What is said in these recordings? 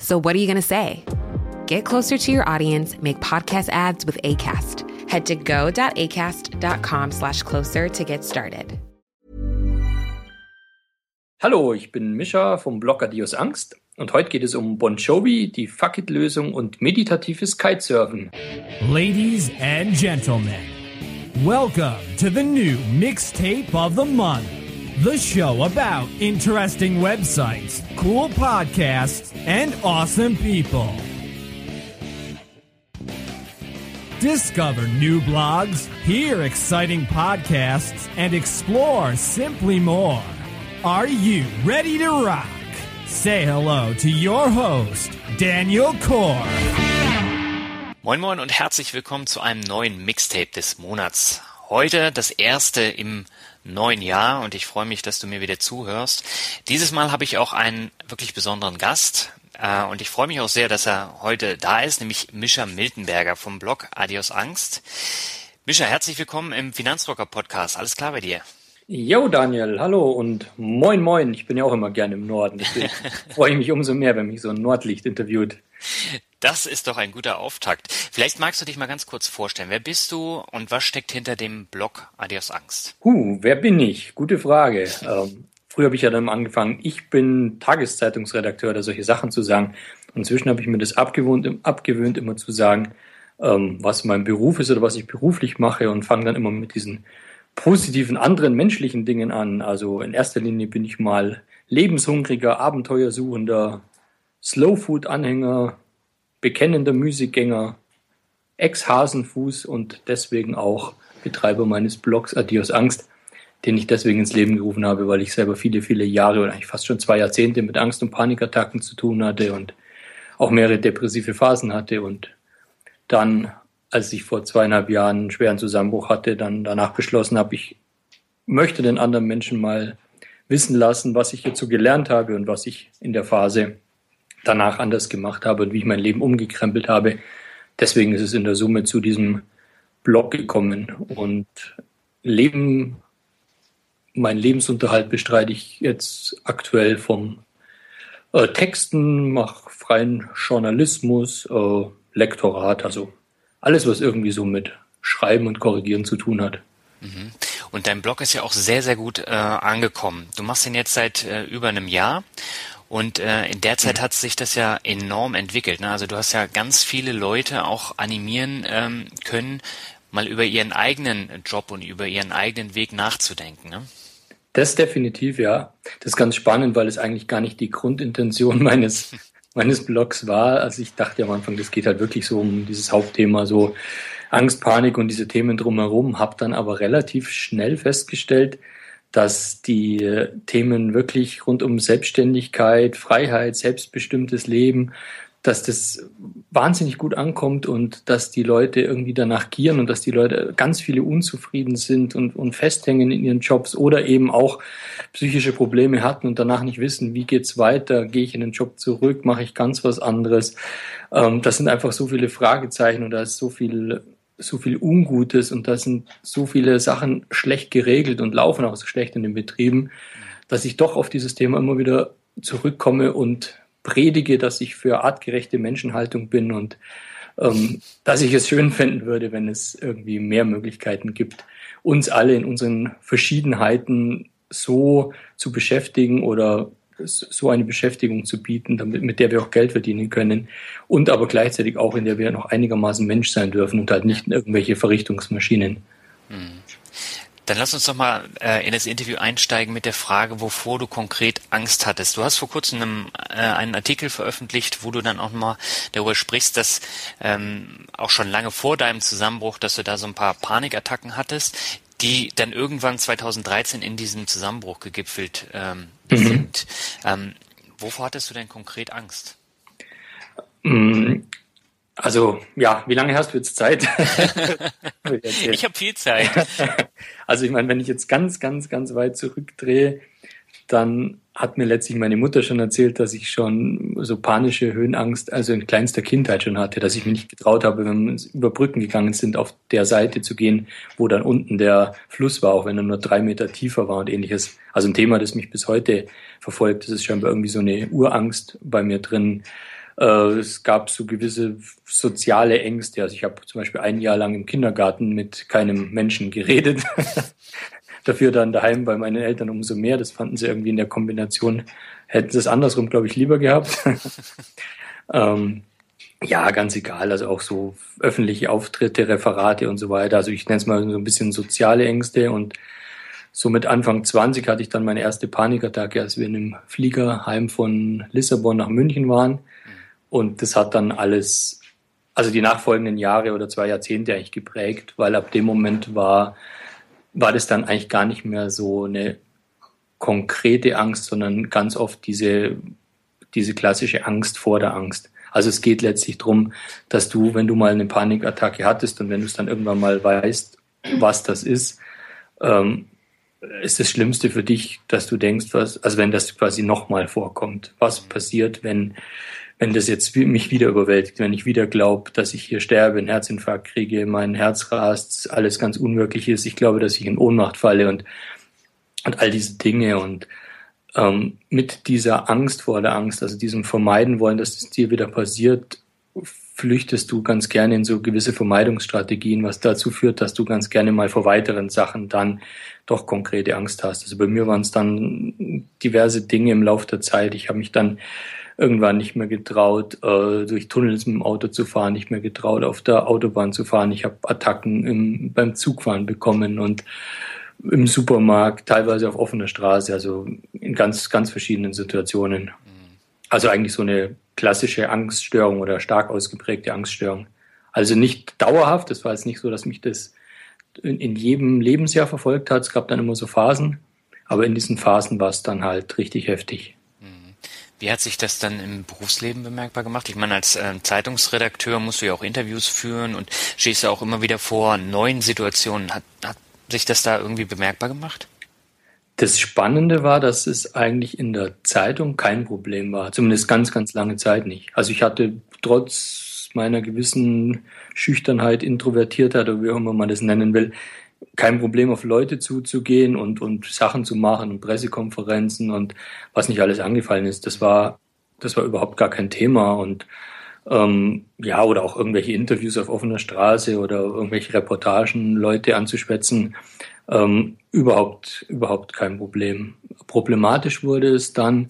So, what are you going to say? Get closer to your audience, make podcast ads with ACAST. Head to go.acast.com slash closer to get started. Hallo, ich bin Mischa vom Blog Adios Angst und heute geht es um Bon Jovi, die Fuck It-Lösung und meditatives Kitesurfen. Ladies and gentlemen, welcome to the new mixtape of the month. The show about interesting websites, cool podcasts, and awesome people. Discover new blogs, hear exciting podcasts, and explore simply more. Are you ready to rock? Say hello to your host, Daniel Core. Moin Moin und herzlich willkommen zu einem neuen Mixtape des Monats. Heute das erste im neuen Jahr und ich freue mich, dass du mir wieder zuhörst. Dieses Mal habe ich auch einen wirklich besonderen Gast äh, und ich freue mich auch sehr, dass er heute da ist, nämlich Mischa Miltenberger vom Blog Adios Angst. Mischa, herzlich willkommen im Finanzrocker Podcast. Alles klar bei dir? Jo, Daniel, hallo und moin moin. Ich bin ja auch immer gerne im Norden, deswegen freue ich mich umso mehr, wenn mich so ein Nordlicht interviewt. Das ist doch ein guter Auftakt. Vielleicht magst du dich mal ganz kurz vorstellen. Wer bist du und was steckt hinter dem Blog Adios Angst? Huh, wer bin ich? Gute Frage. Ähm, früher habe ich ja dann angefangen, ich bin Tageszeitungsredakteur oder solche Sachen zu sagen. inzwischen habe ich mir das abgewöhnt, abgewöhnt immer zu sagen, ähm, was mein Beruf ist oder was ich beruflich mache und fange dann immer mit diesen positiven anderen menschlichen Dingen an. Also in erster Linie bin ich mal lebenshungriger, abenteuersuchender, Slowfood-Anhänger, bekennender Musikgänger, Ex-Hasenfuß und deswegen auch Betreiber meines Blogs Adios Angst, den ich deswegen ins Leben gerufen habe, weil ich selber viele, viele Jahre oder eigentlich fast schon zwei Jahrzehnte mit Angst- und Panikattacken zu tun hatte und auch mehrere depressive Phasen hatte und dann als ich vor zweieinhalb Jahren einen schweren Zusammenbruch hatte, dann danach beschlossen habe, ich möchte den anderen Menschen mal wissen lassen, was ich hierzu gelernt habe und was ich in der Phase danach anders gemacht habe und wie ich mein Leben umgekrempelt habe. Deswegen ist es in der Summe zu diesem Blog gekommen und Leben, mein Lebensunterhalt bestreite ich jetzt aktuell vom äh, Texten, mache freien Journalismus, äh, Lektorat, also alles, was irgendwie so mit Schreiben und Korrigieren zu tun hat. Mhm. Und dein Blog ist ja auch sehr, sehr gut äh, angekommen. Du machst den jetzt seit äh, über einem Jahr und äh, in der Zeit mhm. hat sich das ja enorm entwickelt. Ne? Also du hast ja ganz viele Leute auch animieren ähm, können, mal über ihren eigenen Job und über ihren eigenen Weg nachzudenken. Ne? Das definitiv, ja. Das ist ganz spannend, weil es eigentlich gar nicht die Grundintention meines meines Blogs war. Also ich dachte am Anfang, das geht halt wirklich so um dieses Hauptthema, so Angst, Panik und diese Themen drumherum, habe dann aber relativ schnell festgestellt, dass die Themen wirklich rund um Selbstständigkeit, Freiheit, selbstbestimmtes Leben, dass das wahnsinnig gut ankommt und dass die Leute irgendwie danach gieren und dass die Leute ganz viele unzufrieden sind und, und festhängen in ihren Jobs oder eben auch psychische Probleme hatten und danach nicht wissen, wie geht's weiter, gehe ich in den Job zurück, mache ich ganz was anderes. Ähm, das sind einfach so viele Fragezeichen und da ist so viel so viel Ungutes und da sind so viele Sachen schlecht geregelt und laufen auch so schlecht in den Betrieben, dass ich doch auf dieses Thema immer wieder zurückkomme und predige, dass ich für artgerechte Menschenhaltung bin und ähm, dass ich es schön finden würde, wenn es irgendwie mehr Möglichkeiten gibt, uns alle in unseren Verschiedenheiten so zu beschäftigen oder so eine Beschäftigung zu bieten, damit, mit der wir auch Geld verdienen können und aber gleichzeitig auch, in der wir noch einigermaßen Mensch sein dürfen und halt nicht irgendwelche Verrichtungsmaschinen. Hm. Dann lass uns doch mal äh, in das Interview einsteigen mit der Frage, wovor du konkret Angst hattest. Du hast vor kurzem einen, äh, einen Artikel veröffentlicht, wo du dann auch mal darüber sprichst, dass ähm, auch schon lange vor deinem Zusammenbruch, dass du da so ein paar Panikattacken hattest, die dann irgendwann 2013 in diesem Zusammenbruch gegipfelt ähm, mhm. sind. Ähm, wovor hattest du denn konkret Angst? Mm, Also ja, wie lange hast du jetzt Zeit? ich habe viel Zeit. Also ich meine, wenn ich jetzt ganz, ganz, ganz weit zurückdrehe, dann hat mir letztlich meine Mutter schon erzählt, dass ich schon so panische Höhenangst, also in kleinster Kindheit schon hatte, dass ich mich nicht getraut habe, wenn wir über Brücken gegangen sind, auf der Seite zu gehen, wo dann unten der Fluss war, auch wenn er nur drei Meter tiefer war und ähnliches. Also ein Thema, das mich bis heute verfolgt. Das ist scheinbar irgendwie so eine Urangst bei mir drin. Äh, es gab so gewisse soziale Ängste. Also ich habe zum Beispiel ein Jahr lang im Kindergarten mit keinem Menschen geredet. Dafür dann daheim bei meinen Eltern umso mehr. Das fanden sie irgendwie in der Kombination, hätten sie es andersrum, glaube ich, lieber gehabt. ähm, ja, ganz egal. Also auch so öffentliche Auftritte, Referate und so weiter. Also ich nenne es mal so ein bisschen soziale Ängste und so mit Anfang 20 hatte ich dann meine erste Panikattacke, als wir in einem Fliegerheim von Lissabon nach München waren. Und das hat dann alles, also die nachfolgenden Jahre oder zwei Jahrzehnte eigentlich geprägt, weil ab dem Moment war, war das dann eigentlich gar nicht mehr so eine konkrete Angst, sondern ganz oft diese, diese klassische Angst vor der Angst. Also es geht letztlich darum, dass du, wenn du mal eine Panikattacke hattest und wenn du es dann irgendwann mal weißt, was das ist, ähm, ist das Schlimmste für dich, dass du denkst, was, also wenn das quasi nochmal vorkommt, was passiert, wenn wenn das jetzt mich wieder überwältigt, wenn ich wieder glaube, dass ich hier sterbe, einen Herzinfarkt kriege, mein Herz rast, alles ganz unwirklich ist, ich glaube, dass ich in Ohnmacht falle und, und all diese Dinge und ähm, mit dieser Angst vor der Angst, also diesem Vermeiden wollen, dass es dir wieder passiert, flüchtest du ganz gerne in so gewisse Vermeidungsstrategien, was dazu führt, dass du ganz gerne mal vor weiteren Sachen dann doch konkrete Angst hast. Also bei mir waren es dann diverse Dinge im Laufe der Zeit. Ich habe mich dann irgendwann nicht mehr getraut, äh, durch Tunnels mit dem Auto zu fahren, nicht mehr getraut, auf der Autobahn zu fahren. Ich habe Attacken im, beim Zugfahren bekommen und im Supermarkt, teilweise auf offener Straße, also in ganz, ganz verschiedenen Situationen. Also eigentlich so eine klassische Angststörung oder stark ausgeprägte Angststörung. Also nicht dauerhaft, das war jetzt nicht so, dass mich das in, in jedem Lebensjahr verfolgt hat. Es gab dann immer so Phasen, aber in diesen Phasen war es dann halt richtig heftig. Wie hat sich das dann im Berufsleben bemerkbar gemacht? Ich meine, als äh, Zeitungsredakteur musst du ja auch Interviews führen und stehst ja auch immer wieder vor neuen Situationen. Hat, hat sich das da irgendwie bemerkbar gemacht? Das Spannende war, dass es eigentlich in der Zeitung kein Problem war. Zumindest ganz, ganz lange Zeit nicht. Also ich hatte trotz meiner gewissen Schüchternheit, Introvertiertheit oder wie auch immer man das nennen will, kein Problem, auf Leute zuzugehen und, und Sachen zu machen und Pressekonferenzen und was nicht alles angefallen ist. Das war, das war überhaupt gar kein Thema und ähm, ja, oder auch irgendwelche Interviews auf offener Straße oder irgendwelche Reportagen, Leute anzuschwätzen, ähm, überhaupt, überhaupt kein Problem. Problematisch wurde es dann,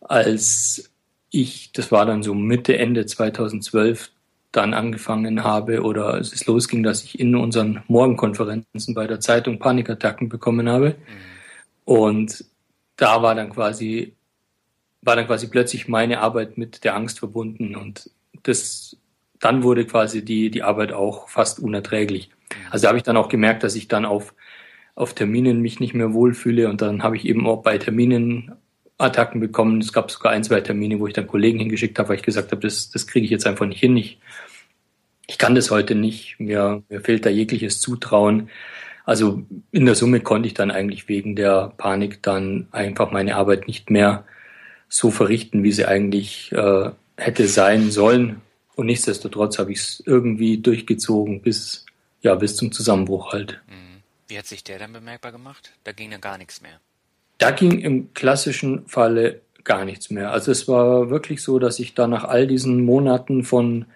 als ich, das war dann so Mitte, Ende 2012, dann angefangen habe oder es ist losging, dass ich in unseren Morgenkonferenzen bei der Zeitung Panikattacken bekommen habe. Mhm. Und da war dann quasi, war dann quasi plötzlich meine Arbeit mit der Angst verbunden und das, dann wurde quasi die, die Arbeit auch fast unerträglich. Mhm. Also habe ich dann auch gemerkt, dass ich dann auf, auf Terminen mich nicht mehr wohlfühle und dann habe ich eben auch bei Terminen Attacken bekommen. Es gab sogar ein, zwei Termine, wo ich dann Kollegen hingeschickt habe, weil ich gesagt habe, das, das kriege ich jetzt einfach nicht hin. Ich, ich kann das heute nicht. Mir, mir fehlt da jegliches Zutrauen. Also in der Summe konnte ich dann eigentlich wegen der Panik dann einfach meine Arbeit nicht mehr so verrichten, wie sie eigentlich äh, hätte sein sollen. Und nichtsdestotrotz habe ich es irgendwie durchgezogen bis, ja, bis zum Zusammenbruch halt. Mhm. Wie hat sich der dann bemerkbar gemacht? Da ging ja gar nichts mehr. Da ging im klassischen Falle gar nichts mehr. Also es war wirklich so, dass ich da nach all diesen Monaten von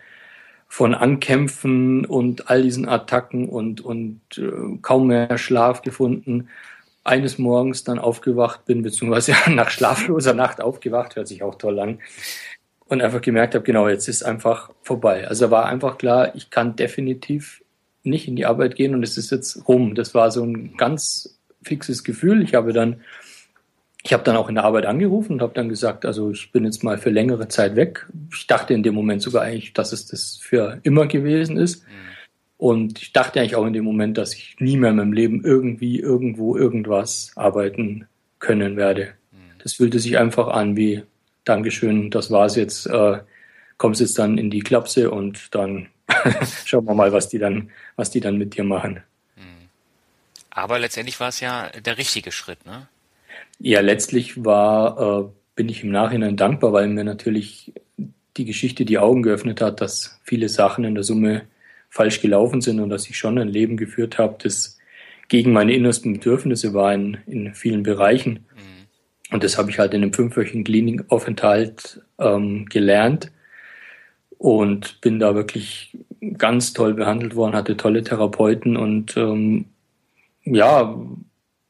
von Ankämpfen und all diesen Attacken und, und äh, kaum mehr Schlaf gefunden, eines Morgens dann aufgewacht bin, beziehungsweise nach schlafloser Nacht aufgewacht, hört sich auch toll an, und einfach gemerkt habe, genau, jetzt ist einfach vorbei. Also war einfach klar, ich kann definitiv nicht in die Arbeit gehen und es ist jetzt rum. Das war so ein ganz fixes Gefühl. Ich habe dann ich habe dann auch in der Arbeit angerufen und habe dann gesagt, also ich bin jetzt mal für längere Zeit weg. Ich dachte in dem Moment sogar eigentlich, dass es das für immer gewesen ist. Mhm. Und ich dachte eigentlich auch in dem Moment, dass ich nie mehr in meinem Leben irgendwie, irgendwo, irgendwas arbeiten können werde. Mhm. Das fühlte sich einfach an wie Dankeschön, das war's jetzt. Äh, kommst jetzt dann in die Klapse und dann schauen wir mal, was die dann, was die dann mit dir machen. Mhm. Aber letztendlich war es ja der richtige Schritt, ne? Ja, letztlich war, äh, bin ich im Nachhinein dankbar, weil mir natürlich die Geschichte die Augen geöffnet hat, dass viele Sachen in der Summe falsch gelaufen sind und dass ich schon ein Leben geführt habe, das gegen meine innersten Bedürfnisse war in, in vielen Bereichen. Mhm. Und das habe ich halt in einem fünfwöchigen Klinikaufenthalt ähm, gelernt und bin da wirklich ganz toll behandelt worden, hatte tolle Therapeuten und ähm, ja,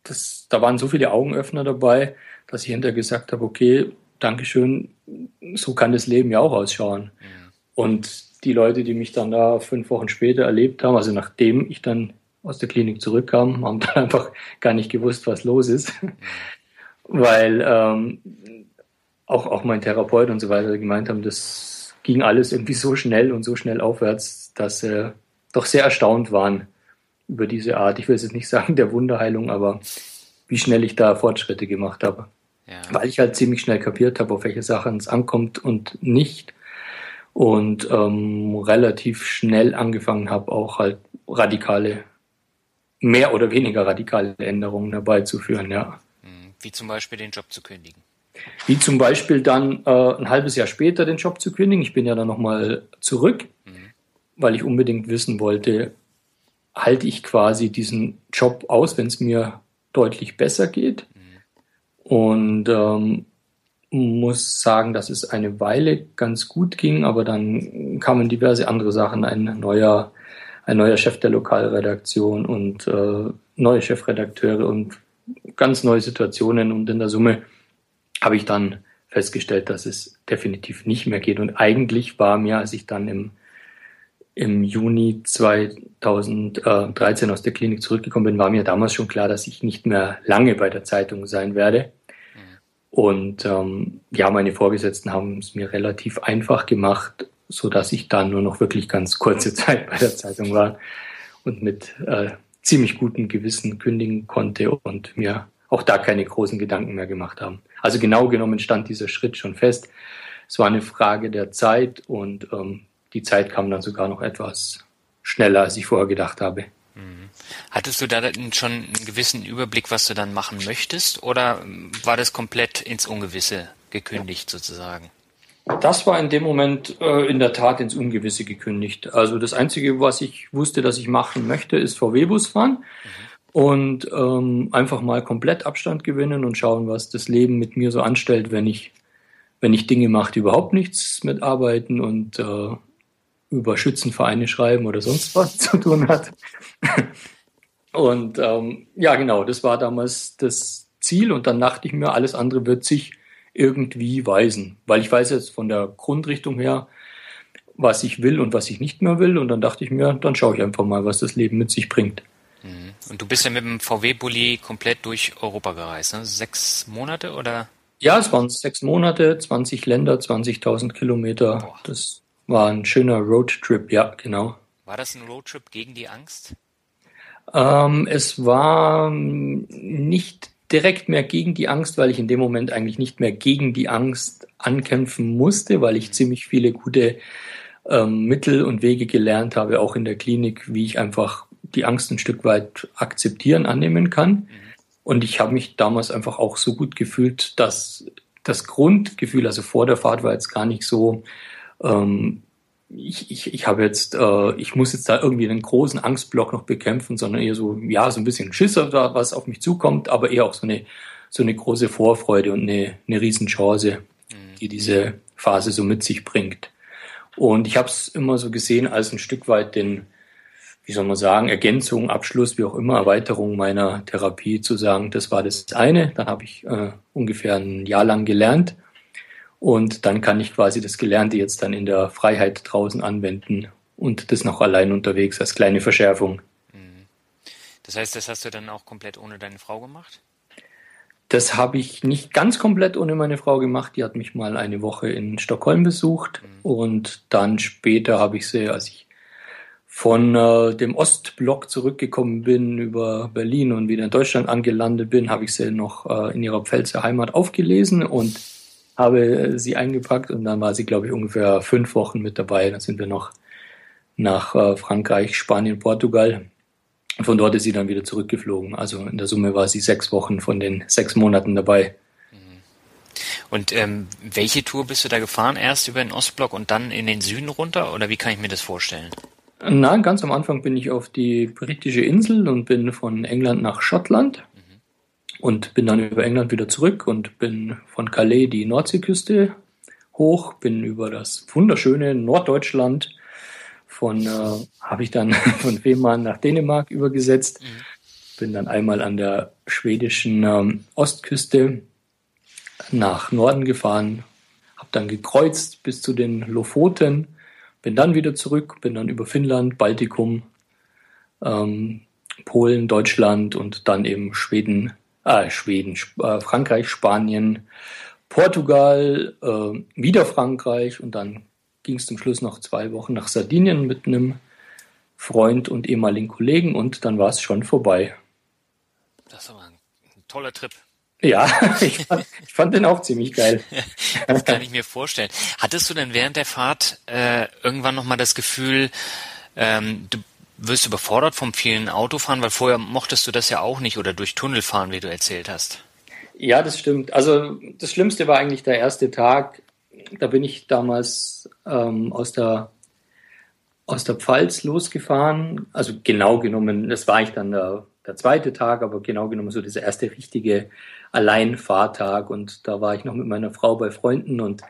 das, da waren so viele Augenöffner dabei, dass ich hinterher gesagt habe, okay, Dankeschön, so kann das Leben ja auch ausschauen. Mhm. Und die Leute, die mich dann da fünf Wochen später erlebt haben, also nachdem ich dann aus der Klinik zurückkam, haben dann einfach gar nicht gewusst, was los ist. Mhm. Weil ähm, auch, auch mein Therapeut und so weiter gemeint haben, das ging alles irgendwie so schnell und so schnell aufwärts, dass sie äh, doch sehr erstaunt waren über diese Art, ich will jetzt nicht sagen der Wunderheilung, aber wie schnell ich da Fortschritte gemacht habe. Ja. Weil ich halt ziemlich schnell kapiert habe, auf welche Sachen es ankommt und nicht. Und ähm, relativ schnell angefangen habe, auch halt radikale, mehr oder weniger radikale Änderungen herbeizuführen, ja. Mhm. Wie zum Beispiel den Job zu kündigen. Wie zum Beispiel dann äh, ein halbes Jahr später den Job zu kündigen. Ich bin ja dann nochmal zurück, mhm. weil ich unbedingt wissen wollte, halte ich quasi diesen Job aus, wenn es mir deutlich besser geht. Und ähm, muss sagen, dass es eine Weile ganz gut ging, aber dann kamen diverse andere Sachen. Ein neuer, ein neuer Chef der Lokalredaktion und äh, neue Chefredakteure und ganz neue Situationen. Und in der Summe habe ich dann festgestellt, dass es definitiv nicht mehr geht. Und eigentlich war mir, als ich dann im im Juni 2013 aus der Klinik zurückgekommen bin, war mir damals schon klar, dass ich nicht mehr lange bei der Zeitung sein werde. Und ähm, ja, meine Vorgesetzten haben es mir relativ einfach gemacht, so dass ich dann nur noch wirklich ganz kurze Zeit bei der Zeitung war und mit äh, ziemlich gutem Gewissen kündigen konnte und mir auch da keine großen Gedanken mehr gemacht haben. Also genau genommen stand dieser Schritt schon fest. Es war eine Frage der Zeit und ähm, die Zeit kam dann sogar noch etwas schneller, als ich vorher gedacht habe. Mhm. Hattest du da schon einen gewissen Überblick, was du dann machen möchtest, oder war das komplett ins Ungewisse gekündigt sozusagen? Das war in dem Moment äh, in der Tat ins Ungewisse gekündigt. Also das Einzige, was ich wusste, dass ich machen möchte, ist VW-Bus fahren mhm. und ähm, einfach mal komplett Abstand gewinnen und schauen, was das Leben mit mir so anstellt, wenn ich, wenn ich Dinge mache, die überhaupt nichts mit Arbeiten und äh, über Schützenvereine schreiben oder sonst was zu tun hat. Und ähm, ja, genau, das war damals das Ziel und dann dachte ich mir, alles andere wird sich irgendwie weisen, weil ich weiß jetzt von der Grundrichtung her, was ich will und was ich nicht mehr will und dann dachte ich mir, dann schaue ich einfach mal, was das Leben mit sich bringt. Mhm. Und du bist ja mit dem VW-Bulli komplett durch Europa gereist, ne? Sechs Monate oder? Ja, es waren sechs Monate, 20 Länder, 20.000 Kilometer. Boah. Das war ein schöner Roadtrip, ja, genau. War das ein Roadtrip gegen die Angst? Ähm, es war nicht direkt mehr gegen die Angst, weil ich in dem Moment eigentlich nicht mehr gegen die Angst ankämpfen musste, weil ich ziemlich viele gute ähm, Mittel und Wege gelernt habe, auch in der Klinik, wie ich einfach die Angst ein Stück weit akzeptieren, annehmen kann. Mhm. Und ich habe mich damals einfach auch so gut gefühlt, dass das Grundgefühl, also vor der Fahrt war jetzt gar nicht so, ähm, ich, ich, ich habe jetzt, äh, ich muss jetzt da irgendwie einen großen Angstblock noch bekämpfen, sondern eher so, ja, so ein bisschen Schiss, was auf mich zukommt, aber eher auch so eine, so eine große Vorfreude und eine, eine Riesenchance, die mhm. diese Phase so mit sich bringt. Und ich habe es immer so gesehen als ein Stück weit den, wie soll man sagen, Ergänzung, Abschluss, wie auch immer, Erweiterung meiner Therapie zu sagen, das war das eine. Dann habe ich äh, ungefähr ein Jahr lang gelernt und dann kann ich quasi das Gelernte jetzt dann in der Freiheit draußen anwenden und das noch allein unterwegs als kleine Verschärfung. Mhm. Das heißt, das hast du dann auch komplett ohne deine Frau gemacht? Das habe ich nicht ganz komplett ohne meine Frau gemacht. Die hat mich mal eine Woche in Stockholm besucht mhm. und dann später habe ich sie, als ich von äh, dem Ostblock zurückgekommen bin über Berlin und wieder in Deutschland angelandet bin, habe ich sie noch äh, in ihrer Pfälzer Heimat aufgelesen und habe sie eingepackt und dann war sie, glaube ich, ungefähr fünf Wochen mit dabei. Dann sind wir noch nach äh, Frankreich, Spanien, Portugal. Und von dort ist sie dann wieder zurückgeflogen. Also in der Summe war sie sechs Wochen von den sechs Monaten dabei. Und ähm, welche Tour bist du da gefahren? Erst über den Ostblock und dann in den Süden runter? Oder wie kann ich mir das vorstellen? Nein, ganz am Anfang bin ich auf die britische Insel und bin von England nach Schottland mhm. Und bin dann über England wieder zurück und bin von Calais die Nordseeküste hoch, bin über das wunderschöne Norddeutschland von, äh, habe ich dann von Fehmarn nach Dänemark übergesetzt, mhm. bin dann einmal an der schwedischen ähm, Ostküste nach Norden gefahren, habe dann gekreuzt bis zu den Lofoten, bin dann wieder zurück, bin dann über Finnland, Baltikum, ähm, Polen, Deutschland und dann eben Schweden, äh, Schweden, äh, Frankreich, Spanien, Portugal, äh, wieder Frankreich und dann ging es zum Schluss noch zwei Wochen nach Sardinien mit einem Freund und ehemaligen Kollegen und dann war es schon vorbei. Das aber ein toller Trip. Ja, ich fand, ich fand den auch ziemlich geil. das kann ich mir vorstellen. Hattest du denn während der Fahrt äh, irgendwann nochmal das Gefühl, ähm, du wirst überfordert vom vielen Autofahren, weil vorher mochtest du das ja auch nicht oder durch Tunnel fahren, wie du erzählt hast? Ja, das stimmt. Also das Schlimmste war eigentlich der erste Tag. Da bin ich damals ähm, aus der aus der Pfalz losgefahren. Also genau genommen, das war eigentlich dann der, der zweite Tag, aber genau genommen so dieser erste richtige Alleinfahrtag und da war ich noch mit meiner Frau bei Freunden und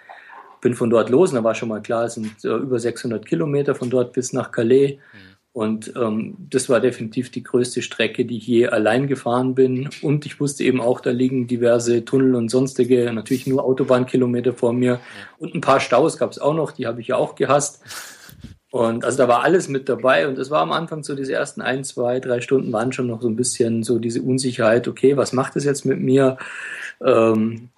bin von dort los und da war schon mal klar, es sind äh, über 600 Kilometer von dort bis nach Calais mhm. Und ähm, das war definitiv die größte Strecke, die ich je allein gefahren bin. Und ich wusste eben auch, da liegen diverse Tunnel und sonstige, natürlich nur Autobahnkilometer vor mir. Und ein paar Staus gab es auch noch, die habe ich ja auch gehasst. Und also da war alles mit dabei. Und es war am Anfang so diese ersten ein, zwei, drei Stunden waren schon noch so ein bisschen so diese Unsicherheit, okay, was macht es jetzt mit mir? Ähm,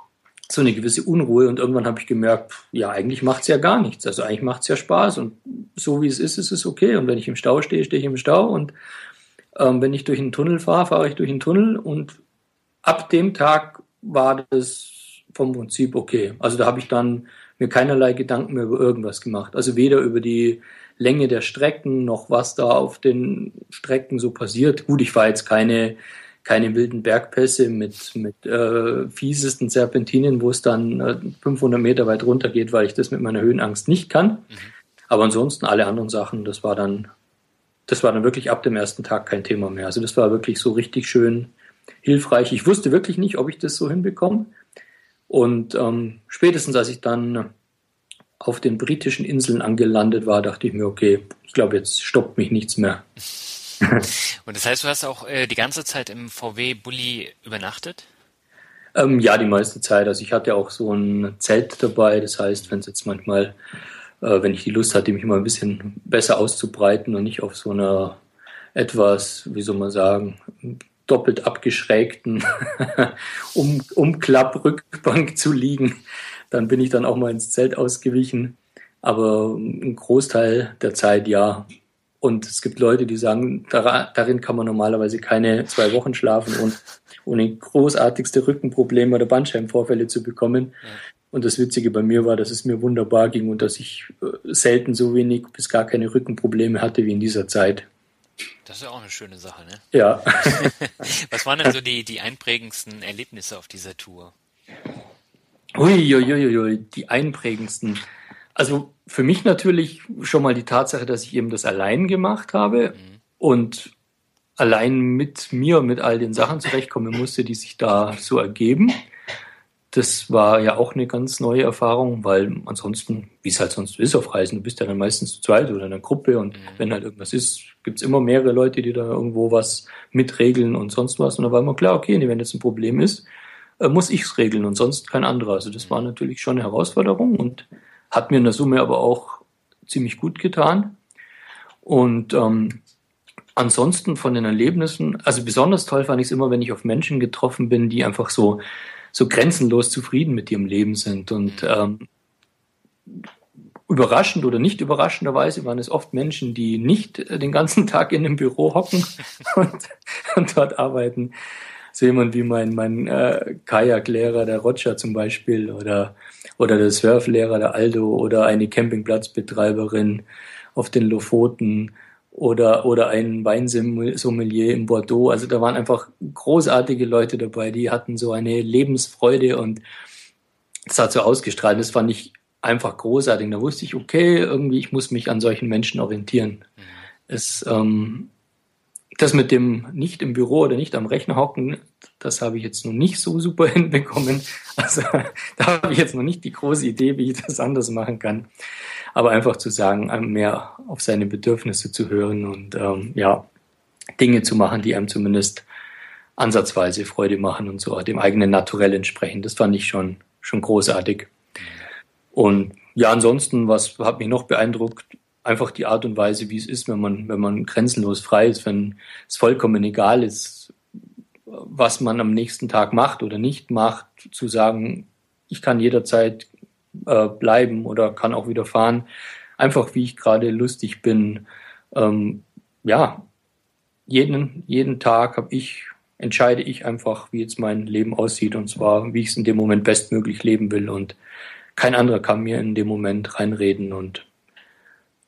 so eine gewisse Unruhe und irgendwann habe ich gemerkt, ja, eigentlich macht es ja gar nichts. Also eigentlich macht es ja Spaß und so wie es ist, ist es okay. Und wenn ich im Stau stehe, stehe ich im Stau und ähm, wenn ich durch einen Tunnel fahre, fahre ich durch einen Tunnel und ab dem Tag war das vom Prinzip okay. Also da habe ich dann mir keinerlei Gedanken mehr über irgendwas gemacht. Also weder über die Länge der Strecken noch was da auf den Strecken so passiert. Gut, ich fahre jetzt keine, keine wilden Bergpässe mit, mit äh, fiesesten Serpentinen, wo es dann äh, 500 Meter weit runter geht, weil ich das mit meiner Höhenangst nicht kann. Mhm. Aber ansonsten alle anderen Sachen, das war dann, das war dann wirklich ab dem ersten Tag kein Thema mehr. Also das war wirklich so richtig schön hilfreich. Ich wusste wirklich nicht, ob ich das so hinbekomme. Und ähm, spätestens als ich dann auf den britischen Inseln angelandet war, dachte ich mir, okay, ich glaube, jetzt stoppt mich nichts mehr. Und das heißt, du hast auch äh, die ganze Zeit im VW Bulli übernachtet? Ähm, ja, die meiste Zeit. Also ich hatte auch so ein Zelt dabei. Das heißt, wenn es jetzt manchmal, äh, wenn ich die Lust hatte, mich mal ein bisschen besser auszubreiten und nicht auf so einer etwas, wie soll man sagen, doppelt abgeschrägten um Umklapprückbank zu liegen. Dann bin ich dann auch mal ins Zelt ausgewichen. Aber ein Großteil der Zeit ja. Und es gibt Leute, die sagen, darin kann man normalerweise keine zwei Wochen schlafen und ohne großartigste Rückenprobleme oder Bandscheibenvorfälle zu bekommen. Ja. Und das Witzige bei mir war, dass es mir wunderbar ging und dass ich äh, selten so wenig bis gar keine Rückenprobleme hatte wie in dieser Zeit. Das ist ja auch eine schöne Sache, ne? Ja. Was waren denn so die, die einprägendsten Erlebnisse auf dieser Tour? Uiuiuiui, ui, ui, die einprägendsten. Also für mich natürlich schon mal die Tatsache, dass ich eben das allein gemacht habe mhm. und allein mit mir, mit all den Sachen zurechtkommen musste, die sich da so ergeben. Das war ja auch eine ganz neue Erfahrung, weil ansonsten, wie es halt sonst ist auf Reisen, du bist ja dann meistens zu zweit oder in einer Gruppe und mhm. wenn halt irgendwas ist, gibt's immer mehrere Leute, die da irgendwo was mitregeln und sonst was. Und da war immer klar, okay, wenn jetzt ein Problem ist, äh, muss ich's regeln und sonst kein anderer. Also das war natürlich schon eine Herausforderung und hat mir in der Summe aber auch ziemlich gut getan. Und ähm, ansonsten von den Erlebnissen, also besonders toll fand ich es immer, wenn ich auf Menschen getroffen bin, die einfach so so grenzenlos zufrieden mit ihrem Leben sind. Und ähm, überraschend oder nicht überraschenderweise waren es oft Menschen, die nicht den ganzen Tag in einem Büro hocken und, und dort arbeiten, so jemand wie mein, mein äh, Kajaklehrer, der Roger zum Beispiel, oder, oder der Surflehrer, der Aldo, oder eine Campingplatzbetreiberin auf den Lofoten oder, oder ein Weinsommelier in Bordeaux. Also da waren einfach großartige Leute dabei, die hatten so eine Lebensfreude und es hat so ausgestrahlt. Das fand ich einfach großartig. Da wusste ich, okay, irgendwie, ich muss mich an solchen Menschen orientieren. Mhm. Es, ähm, das mit dem nicht im Büro oder nicht am Rechner hocken, das habe ich jetzt noch nicht so super hinbekommen. Also da habe ich jetzt noch nicht die große Idee, wie ich das anders machen kann. Aber einfach zu sagen, mehr auf seine Bedürfnisse zu hören und ähm, ja, Dinge zu machen, die einem zumindest ansatzweise Freude machen und so dem eigenen Naturell entsprechen. Das fand ich schon, schon großartig. Und ja, ansonsten, was hat mich noch beeindruckt? Einfach die Art und Weise, wie es ist, wenn man, wenn man grenzenlos frei ist, wenn es vollkommen egal ist, was man am nächsten Tag macht oder nicht macht, zu sagen, ich kann jederzeit äh, bleiben oder kann auch wieder fahren. Einfach wie ich gerade lustig bin. Ähm, ja, jeden, jeden Tag habe ich, entscheide ich einfach, wie jetzt mein Leben aussieht und zwar, wie ich es in dem Moment bestmöglich leben will und kein anderer kann mir in dem Moment reinreden und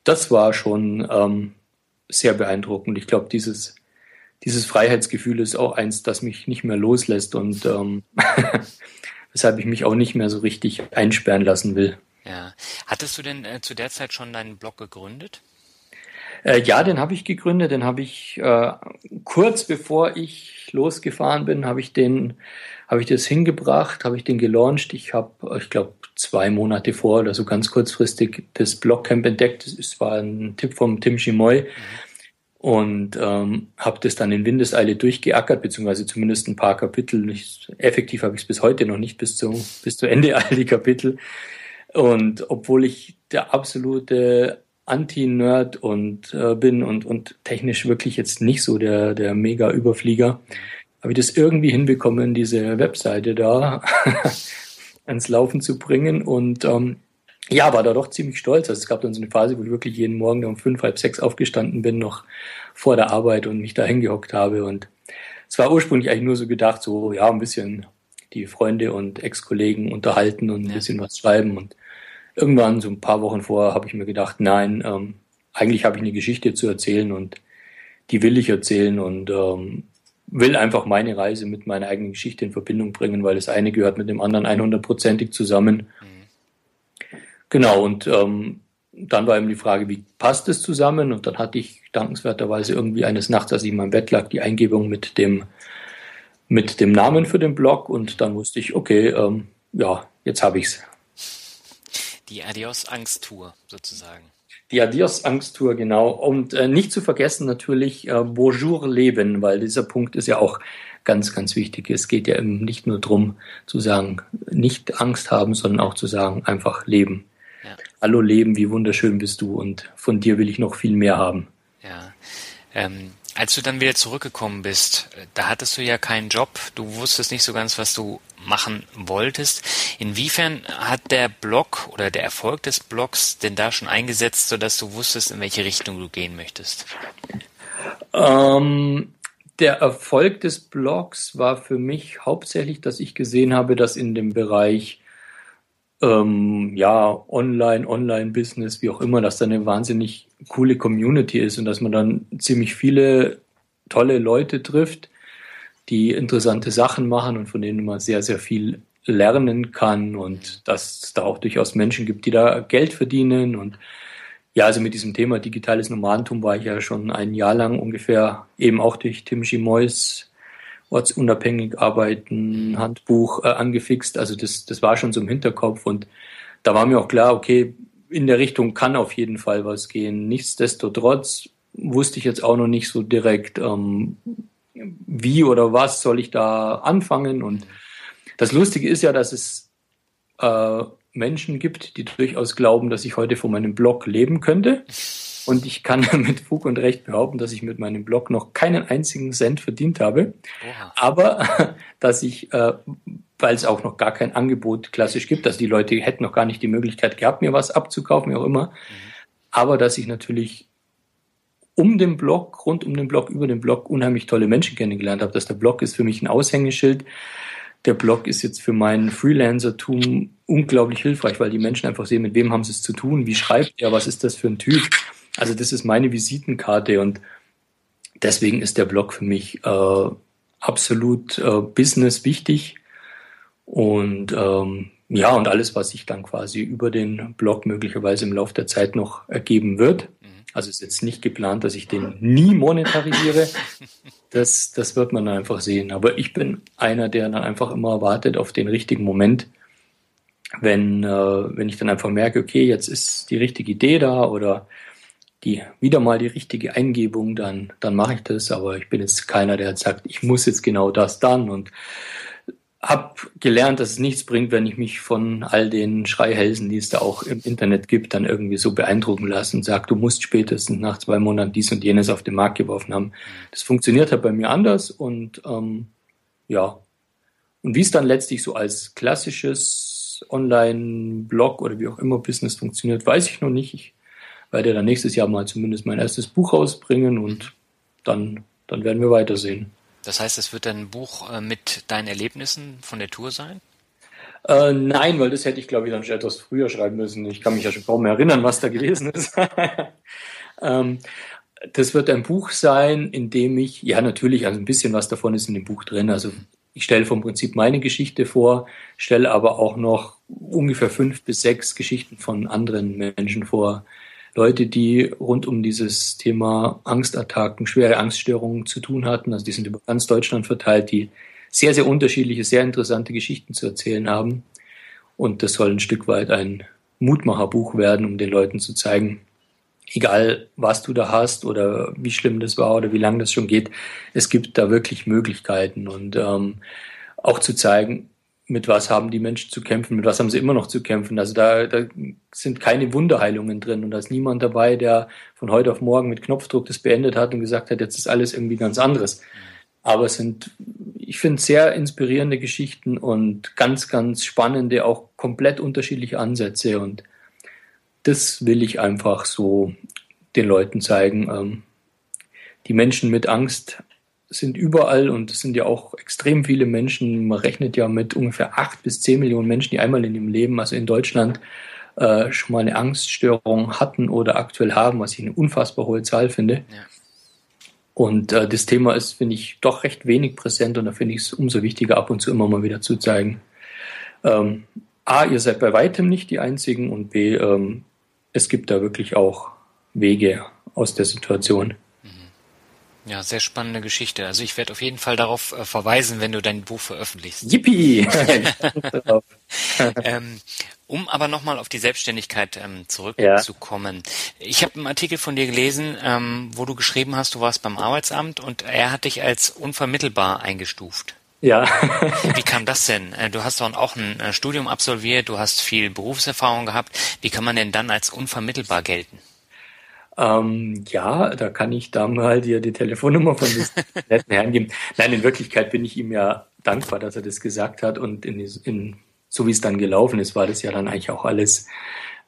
das war schon ähm, sehr beeindruckend. Ich glaube, dieses, dieses Freiheitsgefühl ist auch eins, das mich nicht mehr loslässt und ähm, weshalb ich mich auch nicht mehr so richtig einsperren lassen will. Ja. Hattest du denn äh, zu der Zeit schon deinen Blog gegründet? Äh, ja, den habe ich gegründet. Den habe ich äh, kurz bevor ich losgefahren bin, habe ich den, habe ich das hingebracht, habe ich den gelauncht. Ich habe, ich glaube, zwei Monate vor oder so ganz kurzfristig das Blogcamp entdeckt. Das war ein Tipp vom Tim Chimoy. Mhm. Und ähm, habe das dann in Windeseile durchgeackert, beziehungsweise zumindest ein paar Kapitel. Ich, effektiv habe ich es bis heute noch nicht bis, zu, bis zu Ende all die Kapitel. Und obwohl ich der absolute Anti-Nerd und äh, bin und, und technisch wirklich jetzt nicht so der, der Mega-Überflieger, habe ich das irgendwie hinbekommen, diese Webseite da ans Laufen zu bringen und ähm, ja, war da doch ziemlich stolz. Also es gab dann so eine Phase, wo ich wirklich jeden Morgen um fünf, halb sechs aufgestanden bin, noch vor der Arbeit und mich da hingehockt habe. Und es war ursprünglich eigentlich nur so gedacht, so ja, ein bisschen die Freunde und Ex-Kollegen unterhalten und ein bisschen was schreiben. Und irgendwann, so ein paar Wochen vorher, habe ich mir gedacht, nein, ähm, eigentlich habe ich eine Geschichte zu erzählen und die will ich erzählen und ähm, will einfach meine Reise mit meiner eigenen Geschichte in Verbindung bringen, weil das eine gehört mit dem anderen 100%ig zusammen. Mhm. Genau, und ähm, dann war eben die Frage, wie passt es zusammen? Und dann hatte ich dankenswerterweise irgendwie eines Nachts, als ich in meinem Bett lag, die Eingebung mit dem, mit dem Namen für den Blog und dann wusste ich, okay, ähm, ja, jetzt habe ich's. Die Adios-Angst-Tour sozusagen. Die Adios-Angst-Tour, genau. Und äh, nicht zu vergessen natürlich äh, Bonjour Leben, weil dieser Punkt ist ja auch ganz, ganz wichtig. Es geht ja eben nicht nur darum zu sagen, nicht Angst haben, sondern auch zu sagen, einfach leben. Ja. Hallo Leben, wie wunderschön bist du und von dir will ich noch viel mehr haben. Ja. Ähm, als du dann wieder zurückgekommen bist, da hattest du ja keinen Job, du wusstest nicht so ganz, was du machen wolltest. Inwiefern hat der Blog oder der Erfolg des Blogs denn da schon eingesetzt, sodass du wusstest, in welche Richtung du gehen möchtest? Ähm, der Erfolg des Blogs war für mich hauptsächlich, dass ich gesehen habe, dass in dem Bereich ähm, ja, Online, Online-Business, wie auch immer, dass da eine wahnsinnig coole Community ist und dass man dann ziemlich viele tolle Leute trifft, die interessante Sachen machen und von denen man sehr, sehr viel lernen kann und dass es da auch durchaus Menschen gibt, die da Geld verdienen und ja, also mit diesem Thema digitales Nomadentum war ich ja schon ein Jahr lang ungefähr eben auch durch Tim Gimois ortsunabhängig arbeiten, Handbuch äh, angefixt. Also das, das war schon so im Hinterkopf und da war mir auch klar, okay, in der Richtung kann auf jeden Fall was gehen. Nichtsdestotrotz wusste ich jetzt auch noch nicht so direkt, ähm, wie oder was soll ich da anfangen. Und das Lustige ist ja, dass es äh, Menschen gibt, die durchaus glauben, dass ich heute von meinem Blog leben könnte. Und ich kann mit Fug und Recht behaupten, dass ich mit meinem Blog noch keinen einzigen Cent verdient habe. Oha. Aber dass ich, äh, weil es auch noch gar kein Angebot klassisch gibt, dass die Leute hätten noch gar nicht die Möglichkeit gehabt, mir was abzukaufen, wie auch immer. Mhm. Aber dass ich natürlich um den Blog, rund um den Blog, über den Blog unheimlich tolle Menschen kennengelernt habe. Dass der Blog ist für mich ein Aushängeschild. Der Blog ist jetzt für mein Freelancer-Tum unglaublich hilfreich, weil die Menschen einfach sehen, mit wem haben sie es zu tun, wie schreibt er, was ist das für ein Typ. Also das ist meine Visitenkarte und deswegen ist der Blog für mich äh, absolut äh, Business wichtig. Und ähm, ja, und alles, was sich dann quasi über den Blog möglicherweise im Laufe der Zeit noch ergeben wird. Mhm. Also ist jetzt nicht geplant, dass ich den nie monetarisiere. Das, das wird man dann einfach sehen. Aber ich bin einer, der dann einfach immer wartet auf den richtigen Moment. Wenn, äh, wenn ich dann einfach merke, okay, jetzt ist die richtige Idee da oder die wieder mal die richtige Eingebung, dann, dann mache ich das. Aber ich bin jetzt keiner, der sagt, ich muss jetzt genau das dann und habe gelernt, dass es nichts bringt, wenn ich mich von all den Schreihälsen, die es da auch im Internet gibt, dann irgendwie so beeindrucken lasse und sage, du musst spätestens nach zwei Monaten dies und jenes auf den Markt geworfen haben. Das funktioniert halt bei mir anders und ähm, ja. Und wie es dann letztlich so als klassisches Online-Blog oder wie auch immer Business funktioniert, weiß ich noch nicht. Ich werde dann nächstes Jahr mal zumindest mein erstes Buch rausbringen und dann, dann werden wir weitersehen. Das heißt, es wird ein Buch äh, mit deinen Erlebnissen von der Tour sein? Äh, nein, weil das hätte ich, glaube ich, dann schon etwas früher schreiben müssen. Ich kann mich ja schon kaum mehr erinnern, was da gewesen ist. ähm, das wird ein Buch sein, in dem ich, ja natürlich, also ein bisschen was davon ist in dem Buch drin. Also ich stelle vom Prinzip meine Geschichte vor, stelle aber auch noch ungefähr fünf bis sechs Geschichten von anderen Menschen vor, Leute, die rund um dieses Thema Angstattacken, schwere Angststörungen zu tun hatten. Also die sind über ganz Deutschland verteilt, die sehr, sehr unterschiedliche, sehr interessante Geschichten zu erzählen haben. Und das soll ein Stück weit ein Mutmacherbuch werden, um den Leuten zu zeigen, egal was du da hast oder wie schlimm das war oder wie lange das schon geht, es gibt da wirklich Möglichkeiten und ähm, auch zu zeigen, mit was haben die Menschen zu kämpfen, mit was haben sie immer noch zu kämpfen. Also da, da sind keine Wunderheilungen drin und da ist niemand dabei, der von heute auf morgen mit Knopfdruck das beendet hat und gesagt hat, jetzt ist alles irgendwie ganz anderes. Aber es sind, ich finde, sehr inspirierende Geschichten und ganz, ganz spannende, auch komplett unterschiedliche Ansätze und das will ich einfach so den Leuten zeigen. Ähm, die Menschen mit Angst sind überall und es sind ja auch extrem viele Menschen. Man rechnet ja mit ungefähr acht bis zehn Millionen Menschen, die einmal in ihrem Leben, also in Deutschland, äh, schon mal eine Angststörung hatten oder aktuell haben, was ich eine unfassbar hohe Zahl finde. Ja. Und äh, das Thema ist, finde ich, doch recht wenig präsent und da finde ich es umso wichtiger, ab und zu immer mal wieder zu zeigen. Ähm, A, ihr seid bei weitem nicht die Einzigen und B, ähm, es gibt da wirklich auch Wege aus der Situation. Ja, sehr spannende Geschichte. Also ich werde auf jeden Fall darauf äh, verweisen, wenn du dein Buch veröffentlichst. Yippie! ähm, um aber nochmal auf die Selbstständigkeit ähm, zurückzukommen. Ja. Ich habe einen Artikel von dir gelesen, ähm, wo du geschrieben hast, du warst beim Arbeitsamt und er hat dich als unvermittelbar eingestuft. Ja. Wie kam das denn? Äh, du hast doch auch ein äh, Studium absolviert, du hast viel Berufserfahrung gehabt. Wie kann man denn dann als unvermittelbar gelten? Ähm, ja, da kann ich da mal dir die Telefonnummer von diesem netten Herrn geben. Nein, in Wirklichkeit bin ich ihm ja dankbar, dass er das gesagt hat und in, in, so wie es dann gelaufen ist, war das ja dann eigentlich auch alles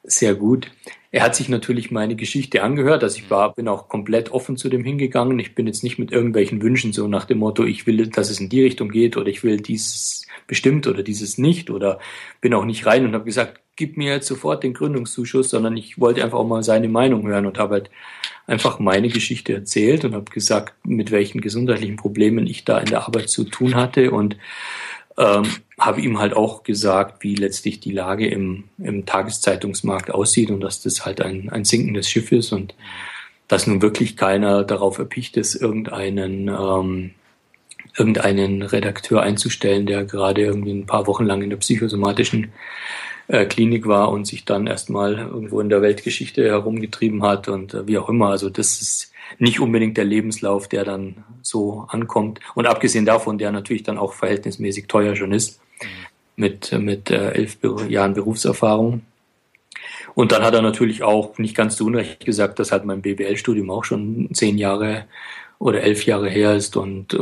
sehr gut. Er hat sich natürlich meine Geschichte angehört, also ich war, bin auch komplett offen zu dem hingegangen. Ich bin jetzt nicht mit irgendwelchen Wünschen so nach dem Motto, ich will, dass es in die Richtung geht oder ich will dieses bestimmt oder dieses nicht oder bin auch nicht rein und habe gesagt, gib mir jetzt sofort den Gründungszuschuss, sondern ich wollte einfach auch mal seine Meinung hören und habe halt einfach meine Geschichte erzählt und habe gesagt, mit welchen gesundheitlichen Problemen ich da in der Arbeit zu tun hatte und ähm, habe ihm halt auch gesagt, wie letztlich die Lage im, im Tageszeitungsmarkt aussieht und dass das halt ein, ein sinkendes Schiff ist und dass nun wirklich keiner darauf erpicht ist, irgendeinen ähm, irgendeinen Redakteur einzustellen, der gerade irgendwie ein paar Wochen lang in der psychosomatischen äh, Klinik war und sich dann erstmal irgendwo in der Weltgeschichte herumgetrieben hat und äh, wie auch immer. Also das ist nicht unbedingt der Lebenslauf, der dann so ankommt. Und abgesehen davon, der natürlich dann auch verhältnismäßig teuer schon ist, mit, mit äh, elf Jahren Berufserfahrung. Und dann hat er natürlich auch nicht ganz zu Unrecht gesagt, dass halt mein BWL-Studium auch schon zehn Jahre oder elf Jahre her ist und äh,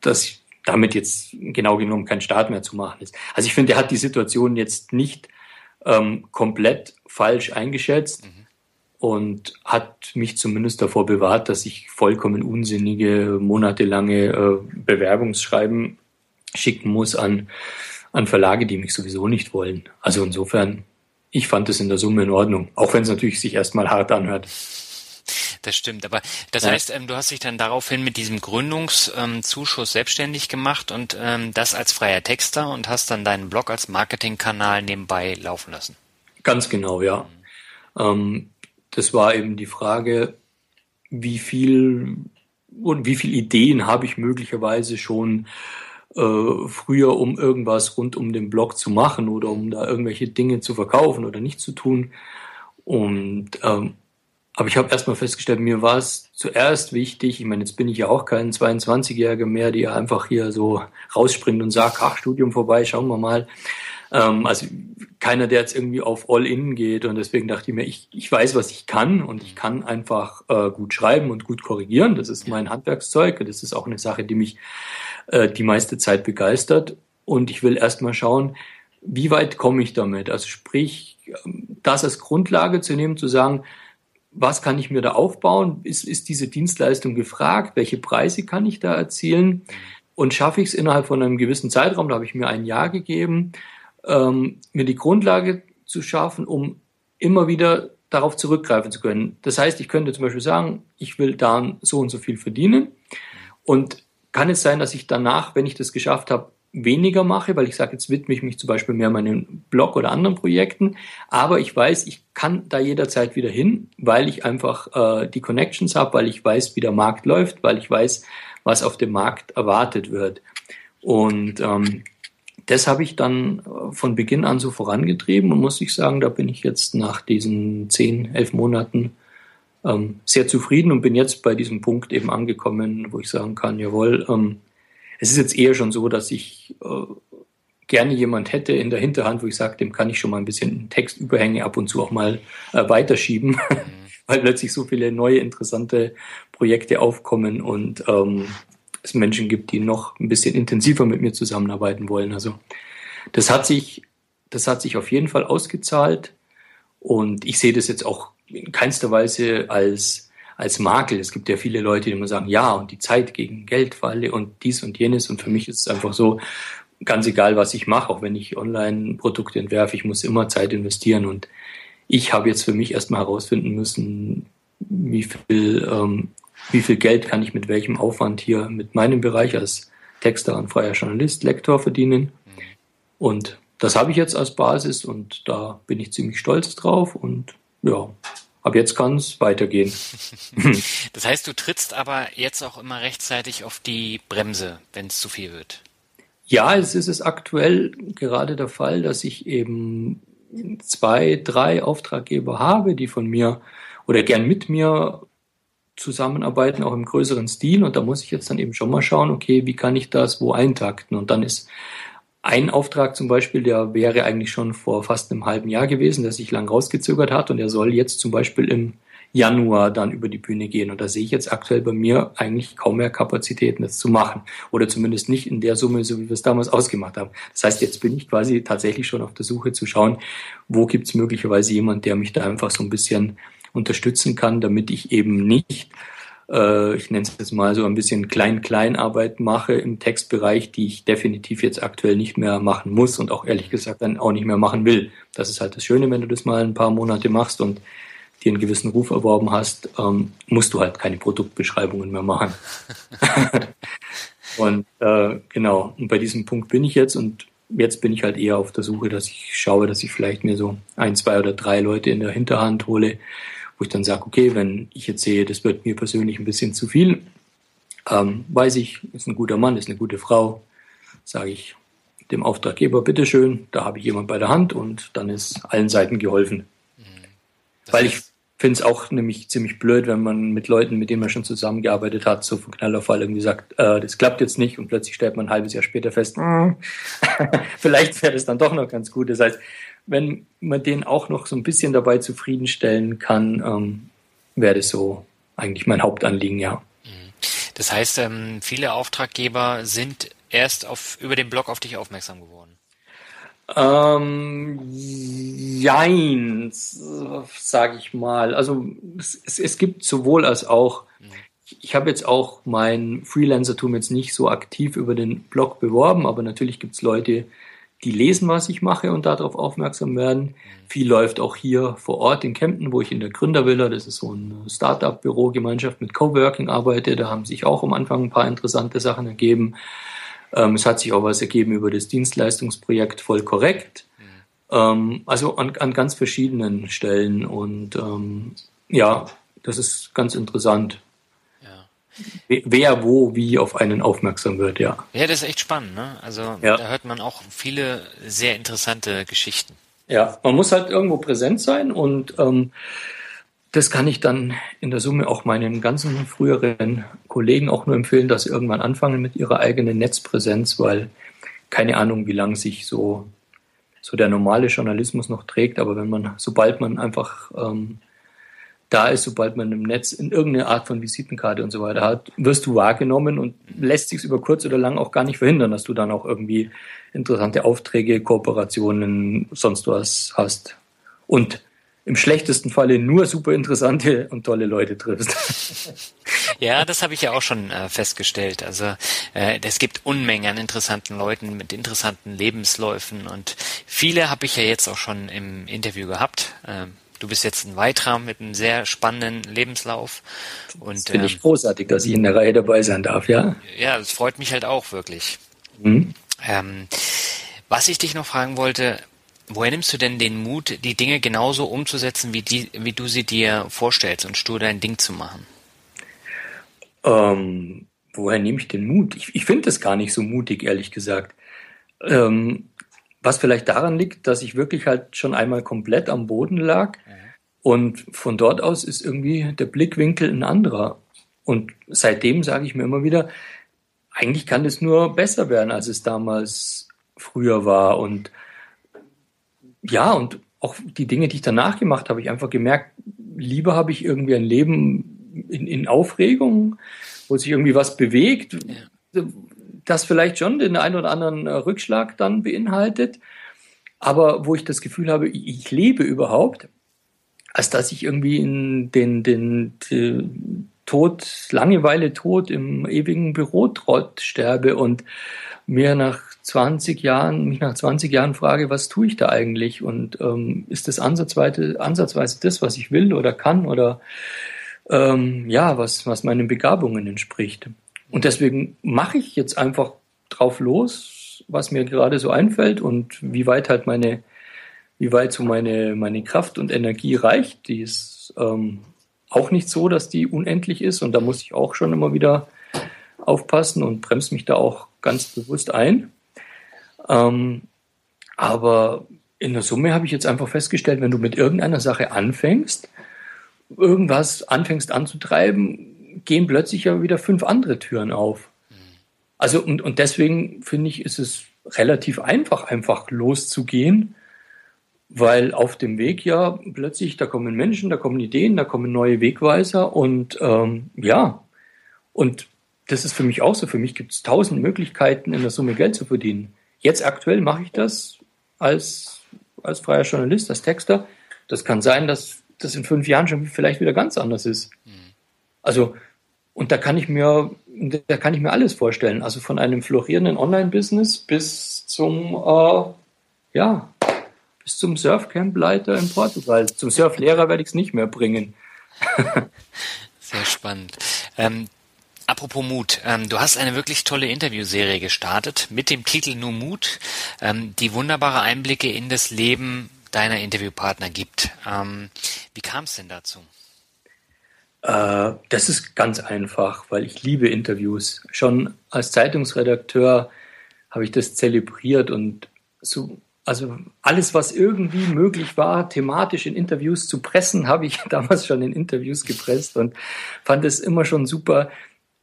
dass damit jetzt genau genommen kein Staat mehr zu machen ist. Also ich finde, er hat die Situation jetzt nicht ähm, komplett falsch eingeschätzt. Mhm. und hat mich zumindest davor bewahrt, dass ich vollkommen unsinnige, monatelange äh, Bewerbungsschreiben schicken muss an, an Verlage, die mich sowieso nicht wollen. Also insofern, ich fand es in der Summe in Ordnung, auch wenn es natürlich sich erstmal hart anhört. Das stimmt, aber das ja. heißt, ähm, du hast dich dann daraufhin mit diesem Gründungszuschuss selbstständig gemacht und ähm, das als freier Texter und hast dann deinen Blog als Marketingkanal nebenbei laufen lassen. Ganz genau, ja. Mhm. Ähm, das war eben die Frage, wie viel und wie viele Ideen habe ich möglicherweise schon äh, früher, um irgendwas rund um den Blog zu machen oder um da irgendwelche Dinge zu verkaufen oder nicht zu tun. Und ähm, aber ich habe erstmal festgestellt, mir war es zuerst wichtig, ich meine, jetzt bin ich ja auch kein 22-Jähriger mehr, der einfach hier so rausspringt und sagt, ach, Studium vorbei, schauen wir mal. Ähm, also keiner, der jetzt irgendwie auf All-In geht und deswegen dachte ich mir, ich, ich weiß, was ich kann und ich kann einfach äh, gut schreiben und gut korrigieren. Das ist mein Handwerkszeug und das ist auch eine Sache, die mich äh, die meiste Zeit begeistert und ich will erstmal schauen, wie weit komme ich damit? Also sprich, das als Grundlage zu nehmen, zu sagen, was kann ich mir da aufbauen? Ist, ist diese Dienstleistung gefragt? Welche Preise kann ich da erzielen? Und schaffe ich es innerhalb von einem gewissen Zeitraum, da habe ich mir ein Jahr gegeben, ähm, mir die Grundlage zu schaffen, um immer wieder darauf zurückgreifen zu können. Das heißt, ich könnte zum Beispiel sagen, ich will da so und so viel verdienen und kann es sein, dass ich danach, wenn ich das geschafft habe, weniger mache, weil ich sage, jetzt widme ich mich zum Beispiel mehr meinem Blog oder anderen Projekten. Aber ich weiß, ich kann da jederzeit wieder hin, weil ich einfach äh, die Connections habe, weil ich weiß, wie der Markt läuft, weil ich weiß, was auf dem Markt erwartet wird. Und ähm, das habe ich dann von Beginn an so vorangetrieben und muss ich sagen, da bin ich jetzt nach diesen zehn, elf Monaten ähm, sehr zufrieden und bin jetzt bei diesem Punkt eben angekommen, wo ich sagen kann, jawohl, ähm, es ist jetzt eher schon so, dass ich äh, gerne jemand hätte in der Hinterhand, wo ich sage, dem kann ich schon mal ein bisschen Textüberhänge ab und zu auch mal äh, weiterschieben, mhm. weil plötzlich so viele neue interessante Projekte aufkommen und ähm, es Menschen gibt, die noch ein bisschen intensiver mit mir zusammenarbeiten wollen. Also das hat sich, das hat sich auf jeden Fall ausgezahlt und ich sehe das jetzt auch in keinster Weise als als Makel. Es gibt ja viele Leute, die immer sagen, ja, und die Zeit gegen Geldfalle und dies und jenes. Und für mich ist es einfach so, ganz egal, was ich mache, auch wenn ich Online-Produkte entwerfe, ich muss immer Zeit investieren. Und ich habe jetzt für mich erstmal herausfinden müssen, wie viel, ähm, wie viel Geld kann ich mit welchem Aufwand hier mit meinem Bereich als Texter und freier Journalist, Lektor verdienen. Und das habe ich jetzt als Basis und da bin ich ziemlich stolz drauf und ja, ab jetzt kann es weitergehen. das heißt, du trittst aber jetzt auch immer rechtzeitig auf die Bremse, wenn es zu viel wird. Ja, es ist es aktuell gerade der Fall, dass ich eben zwei, drei Auftraggeber habe, die von mir oder gern mit mir zusammenarbeiten, auch im größeren Stil. Und da muss ich jetzt dann eben schon mal schauen, okay, wie kann ich das wo eintakten? Und dann ist ein Auftrag zum Beispiel, der wäre eigentlich schon vor fast einem halben Jahr gewesen, der sich lang rausgezögert hat und der soll jetzt zum Beispiel im Januar dann über die Bühne gehen. Und da sehe ich jetzt aktuell bei mir eigentlich kaum mehr Kapazitäten, das zu machen. Oder zumindest nicht in der Summe, so wie wir es damals ausgemacht haben. Das heißt, jetzt bin ich quasi tatsächlich schon auf der Suche zu schauen, wo gibt es möglicherweise jemand, der mich da einfach so ein bisschen unterstützen kann, damit ich eben nicht äh, ich nenne es jetzt mal so ein bisschen Klein-Klein-Arbeit mache im Textbereich, die ich definitiv jetzt aktuell nicht mehr machen muss und auch ehrlich gesagt dann auch nicht mehr machen will. Das ist halt das Schöne, wenn du das mal ein paar Monate machst und dir einen gewissen Ruf erworben hast, ähm, musst du halt keine Produktbeschreibungen mehr machen. und äh, genau, und bei diesem Punkt bin ich jetzt und jetzt bin ich halt eher auf der Suche, dass ich schaue, dass ich vielleicht mir so ein, zwei oder drei Leute in der Hinterhand hole, wo ich dann sage, okay, wenn ich jetzt sehe, das wird mir persönlich ein bisschen zu viel, ähm, weiß ich, ist ein guter Mann, ist eine gute Frau, sage ich dem Auftraggeber, bitteschön, da habe ich jemand bei der Hand und dann ist allen Seiten geholfen. Mhm. Weil ich finde es auch nämlich ziemlich blöd, wenn man mit Leuten, mit denen man schon zusammengearbeitet hat, so von Knall auf Fall irgendwie sagt, äh, das klappt jetzt nicht und plötzlich stellt man ein halbes Jahr später fest, vielleicht wäre das dann doch noch ganz gut. Das heißt, wenn man den auch noch so ein bisschen dabei zufriedenstellen kann, ähm, wäre das so eigentlich mein Hauptanliegen, ja. Mhm. Das heißt, ähm, viele Auftraggeber sind erst auf, über den Blog auf dich aufmerksam geworden. Ähm, jein, sage ich mal. Also es, es, es, gibt sowohl als auch. Ich habe jetzt auch mein Freelancertum jetzt nicht so aktiv über den Blog beworben, aber natürlich gibt es Leute, die lesen, was ich mache und darauf aufmerksam werden. Viel läuft auch hier vor Ort in Kempten, wo ich in der Gründervilla, das ist so eine Startup-Büro-Gemeinschaft mit Coworking arbeite. Da haben sich auch am Anfang ein paar interessante Sachen ergeben. Ähm, es hat sich auch was ergeben über das Dienstleistungsprojekt voll korrekt. Mhm. Ähm, also an, an, ganz verschiedenen Stellen. Und ähm, ja, das ist ganz interessant. Wer wo wie auf einen aufmerksam wird, ja. Ja, das ist echt spannend, ne? Also ja. da hört man auch viele sehr interessante Geschichten. Ja, man muss halt irgendwo präsent sein und ähm, das kann ich dann in der Summe auch meinen ganzen früheren Kollegen auch nur empfehlen, dass sie irgendwann anfangen mit ihrer eigenen Netzpräsenz, weil keine Ahnung, wie lange sich so, so der normale Journalismus noch trägt, aber wenn man, sobald man einfach ähm, da ist, sobald man im Netz in irgendeine Art von Visitenkarte und so weiter hat, wirst du wahrgenommen und lässt sich über kurz oder lang auch gar nicht verhindern, dass du dann auch irgendwie interessante Aufträge, Kooperationen, sonst was hast. Und im schlechtesten Falle nur super interessante und tolle Leute triffst. Ja, das habe ich ja auch schon äh, festgestellt. Also äh, es gibt Unmengen an interessanten Leuten mit interessanten Lebensläufen und viele habe ich ja jetzt auch schon im Interview gehabt. Ähm, du bist jetzt ein weiterer mit einem sehr spannenden Lebenslauf. Und, das finde ich ähm, großartig, dass ich in der Reihe dabei sein darf, ja. Ja, das freut mich halt auch wirklich. Mhm. Ähm, was ich dich noch fragen wollte, Woher nimmst du denn den Mut, die Dinge genauso umzusetzen, wie, die, wie du sie dir vorstellst und stur dein Ding zu machen? Ähm, woher nehme ich den Mut? Ich, ich finde das gar nicht so mutig, ehrlich gesagt. Ähm, was vielleicht daran liegt, dass ich wirklich halt schon einmal komplett am Boden lag mhm. und von dort aus ist irgendwie der Blickwinkel ein anderer. Und seitdem sage ich mir immer wieder, eigentlich kann es nur besser werden, als es damals früher war. Und ja, und auch die Dinge, die ich danach gemacht habe, ich einfach gemerkt, lieber habe ich irgendwie ein Leben in, in Aufregung, wo sich irgendwie was bewegt, ja. Das vielleicht schon den einen oder anderen äh, Rückschlag dann beinhaltet, aber wo ich das Gefühl habe, ich lebe überhaupt, als dass ich irgendwie in den, den, den Tod, Langeweile, Tod im ewigen Bürotrott sterbe und mir nach 20 Jahren, mich nach 20 Jahren frage, was tue ich da eigentlich? Und ähm, ist das ansatzweise, ansatzweise das, was ich will oder kann oder ähm, ja, was, was meinen Begabungen entspricht? Und deswegen mache ich jetzt einfach drauf los, was mir gerade so einfällt und wie weit halt meine, wie weit so meine, meine Kraft und Energie reicht. Die ist ähm, auch nicht so, dass die unendlich ist und da muss ich auch schon immer wieder aufpassen und bremse mich da auch ganz bewusst ein. Ähm, aber in der Summe habe ich jetzt einfach festgestellt, wenn du mit irgendeiner Sache anfängst, irgendwas anfängst anzutreiben, gehen plötzlich ja wieder fünf andere Türen auf. Also und, und deswegen finde ich, ist es relativ einfach, einfach loszugehen, weil auf dem Weg ja plötzlich, da kommen Menschen, da kommen Ideen, da kommen neue Wegweiser und ähm, ja, und das ist für mich auch so. Für mich gibt es tausend Möglichkeiten, in der Summe Geld zu verdienen. Jetzt aktuell mache ich das als, als freier Journalist, als Texter. Das kann sein, dass das in fünf Jahren schon vielleicht wieder ganz anders ist. Mhm. Also, und da kann ich mir, da kann ich mir alles vorstellen. Also von einem florierenden Online-Business bis zum, äh, ja, bis zum Surfcamp-Leiter in Portugal. Zum Surflehrer werde ich es nicht mehr bringen. Sehr spannend. Ähm, Apropos Mut, ähm, du hast eine wirklich tolle Interviewserie gestartet mit dem Titel Nur Mut, ähm, die wunderbare Einblicke in das Leben deiner Interviewpartner gibt. Ähm, wie kam es denn dazu? Äh, das ist ganz einfach, weil ich liebe Interviews. Schon als Zeitungsredakteur habe ich das zelebriert und so, also alles, was irgendwie möglich war, thematisch in Interviews zu pressen, habe ich damals schon in Interviews gepresst und fand es immer schon super,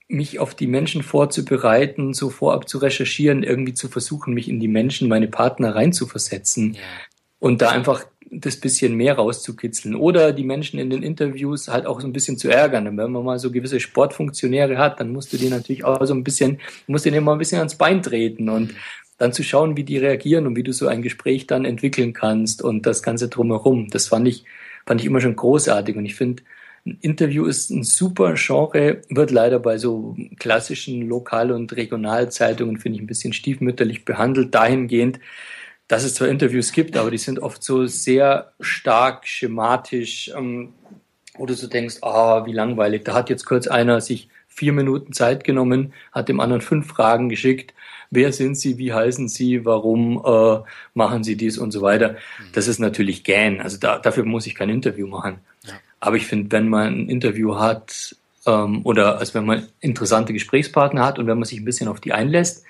mich auf die Menschen vorzubereiten, so vorab zu recherchieren, irgendwie zu versuchen, mich in die Menschen, meine Partner reinzuversetzen ja. und da einfach das bisschen mehr rauszukitzeln oder die Menschen in den Interviews halt auch so ein bisschen zu ärgern. Und wenn man mal so gewisse Sportfunktionäre hat, dann musst du die natürlich auch so ein bisschen, musst du denen mal ein bisschen ans Bein treten und dann zu schauen, wie die reagieren und wie du so ein Gespräch dann entwickeln kannst und das Ganze drumherum. Das fand ich, fand ich immer schon großartig. Und ich finde, ein Interview ist ein super Genre, wird leider bei so klassischen Lokal- und Regionalzeitungen, finde ich, ein bisschen stiefmütterlich behandelt, dahingehend, dass es zwar Interviews gibt, aber die sind oft so sehr stark schematisch, ähm, wo du so denkst, ah, wie langweilig. Da hat jetzt kurz einer sich vier Minuten Zeit genommen, hat dem anderen fünf Fragen geschickt. Wer sind Sie? Wie heißen Sie? Warum äh, machen Sie dies und so weiter? Das ist natürlich gähn. Also da, dafür muss ich kein Interview machen. Ja. Aber ich finde, wenn man ein Interview hat ähm, oder also wenn man interessante Gesprächspartner hat und wenn man sich ein bisschen auf die einlässt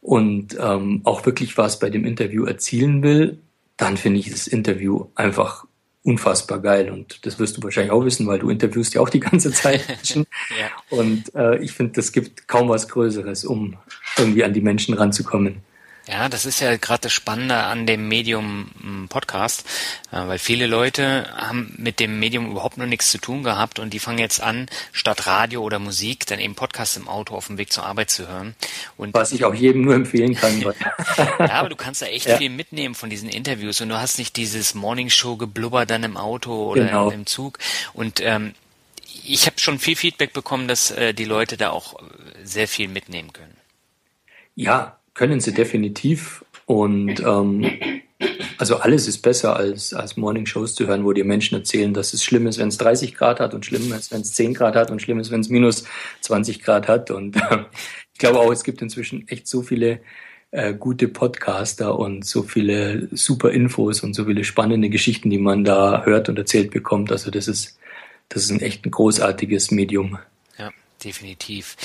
und ähm, auch wirklich was bei dem Interview erzielen will, dann finde ich das Interview einfach unfassbar geil. Und das wirst du wahrscheinlich auch wissen, weil du interviewst ja auch die ganze Zeit Menschen. ja. Und äh, ich finde, das gibt kaum was Größeres, um irgendwie an die Menschen ranzukommen. Ja, das ist ja gerade das Spannende an dem Medium hm, Podcast, äh, weil viele Leute haben mit dem Medium überhaupt noch nichts zu tun gehabt und die fangen jetzt an, statt Radio oder Musik dann eben Podcast im Auto auf dem Weg zur Arbeit zu hören. Und Was ich auch jedem nur empfehlen kann. ja, aber du kannst da echt ja. viel mitnehmen von diesen Interviews und du hast nicht dieses Morningshow-Geblubber dann im Auto oder genau. im Zug und ähm, ich habe schon viel Feedback bekommen, dass äh, die Leute da auch sehr viel mitnehmen können. Ja, können sie definitiv. Und ähm, also alles ist besser als, als Morning-Shows zu hören, wo dir Menschen erzählen, dass es schlimm ist, wenn es 30 Grad hat und schlimm ist, wenn es 10 Grad hat und schlimm ist, wenn es minus 20 Grad hat. Und äh, ich glaube auch, es gibt inzwischen echt so viele äh, gute Podcaster und so viele super Infos und so viele spannende Geschichten, die man da hört und erzählt bekommt. Also das ist, das ist ein echt ein großartiges Medium. Ja, definitiv.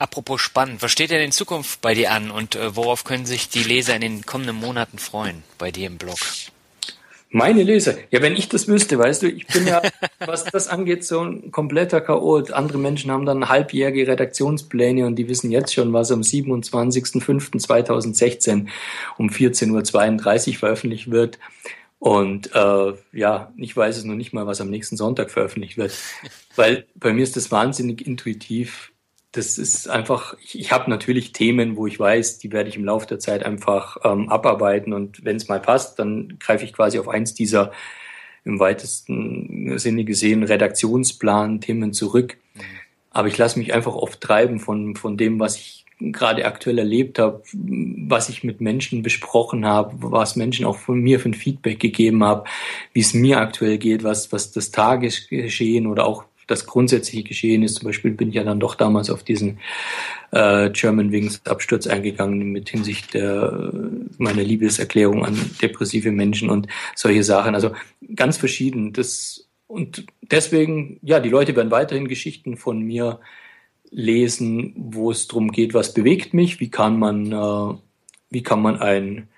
Apropos spannend, was steht denn in Zukunft bei dir an und äh, worauf können sich die Leser in den kommenden Monaten freuen bei dir im Blog? Meine Leser, ja, wenn ich das wüsste, weißt du, ich bin ja, was das angeht, so ein kompletter Chaot. Andere Menschen haben dann halbjährige Redaktionspläne und die wissen jetzt schon, was am 27.05.2016 um 14.32 Uhr veröffentlicht wird. Und äh, ja, ich weiß es noch nicht mal, was am nächsten Sonntag veröffentlicht wird. Weil bei mir ist das wahnsinnig intuitiv das ist einfach, ich, ich habe natürlich Themen, wo ich weiß, die werde ich im Laufe der Zeit einfach ähm, abarbeiten und wenn es mal passt, dann greife ich quasi auf eins dieser im weitesten Sinne gesehen Redaktionsplan-Themen zurück. Mhm. Aber ich lasse mich einfach oft treiben von, von dem, was ich gerade aktuell erlebt habe, was ich mit Menschen besprochen habe, was Menschen auch von mir für ein Feedback gegeben haben, wie es mir aktuell geht, was, was das Tagesgeschehen oder auch das grundsätzliche Geschehen ist. Zum Beispiel bin ich ja dann doch damals auf diesen äh, German Wings Absturz eingegangen mit Hinsicht der meiner Liebeserklärung an depressive Menschen und solche Sachen. Also ganz verschieden. Das und deswegen, ja, die Leute werden weiterhin Geschichten von mir lesen, wo es darum geht, was bewegt mich, wie kann man, äh, wie kann man ein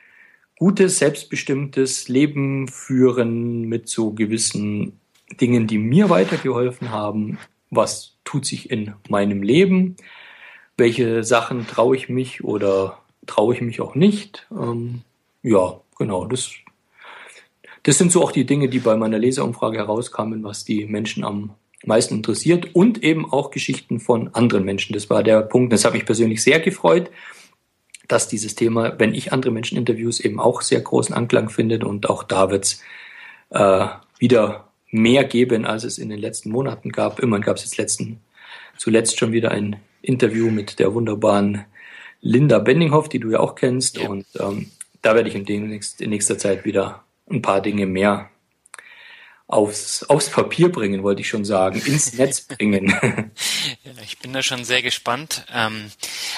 gutes, selbstbestimmtes Leben führen mit so gewissen Dingen, die mir weitergeholfen haben. Was tut sich in meinem Leben? Welche Sachen traue ich mich oder traue ich mich auch nicht? Ähm, ja, genau. Das, das sind so auch die Dinge, die bei meiner Leserumfrage herauskamen, was die Menschen am meisten interessiert und eben auch Geschichten von anderen Menschen. Das war der Punkt. Das hat mich persönlich sehr gefreut, dass dieses Thema, wenn ich andere Menschen interviews, eben auch sehr großen Anklang findet und auch da wird's äh, wieder mehr geben, als es in den letzten Monaten gab. Immerhin gab es jetzt letzten, zuletzt schon wieder ein Interview mit der wunderbaren Linda Bendinghoff, die du ja auch kennst. Ja. Und ähm, da werde ich in, demnächst, in nächster Zeit wieder ein paar Dinge mehr aufs, aufs Papier bringen, wollte ich schon sagen, ins Netz bringen. ja, ich bin da schon sehr gespannt. Ähm,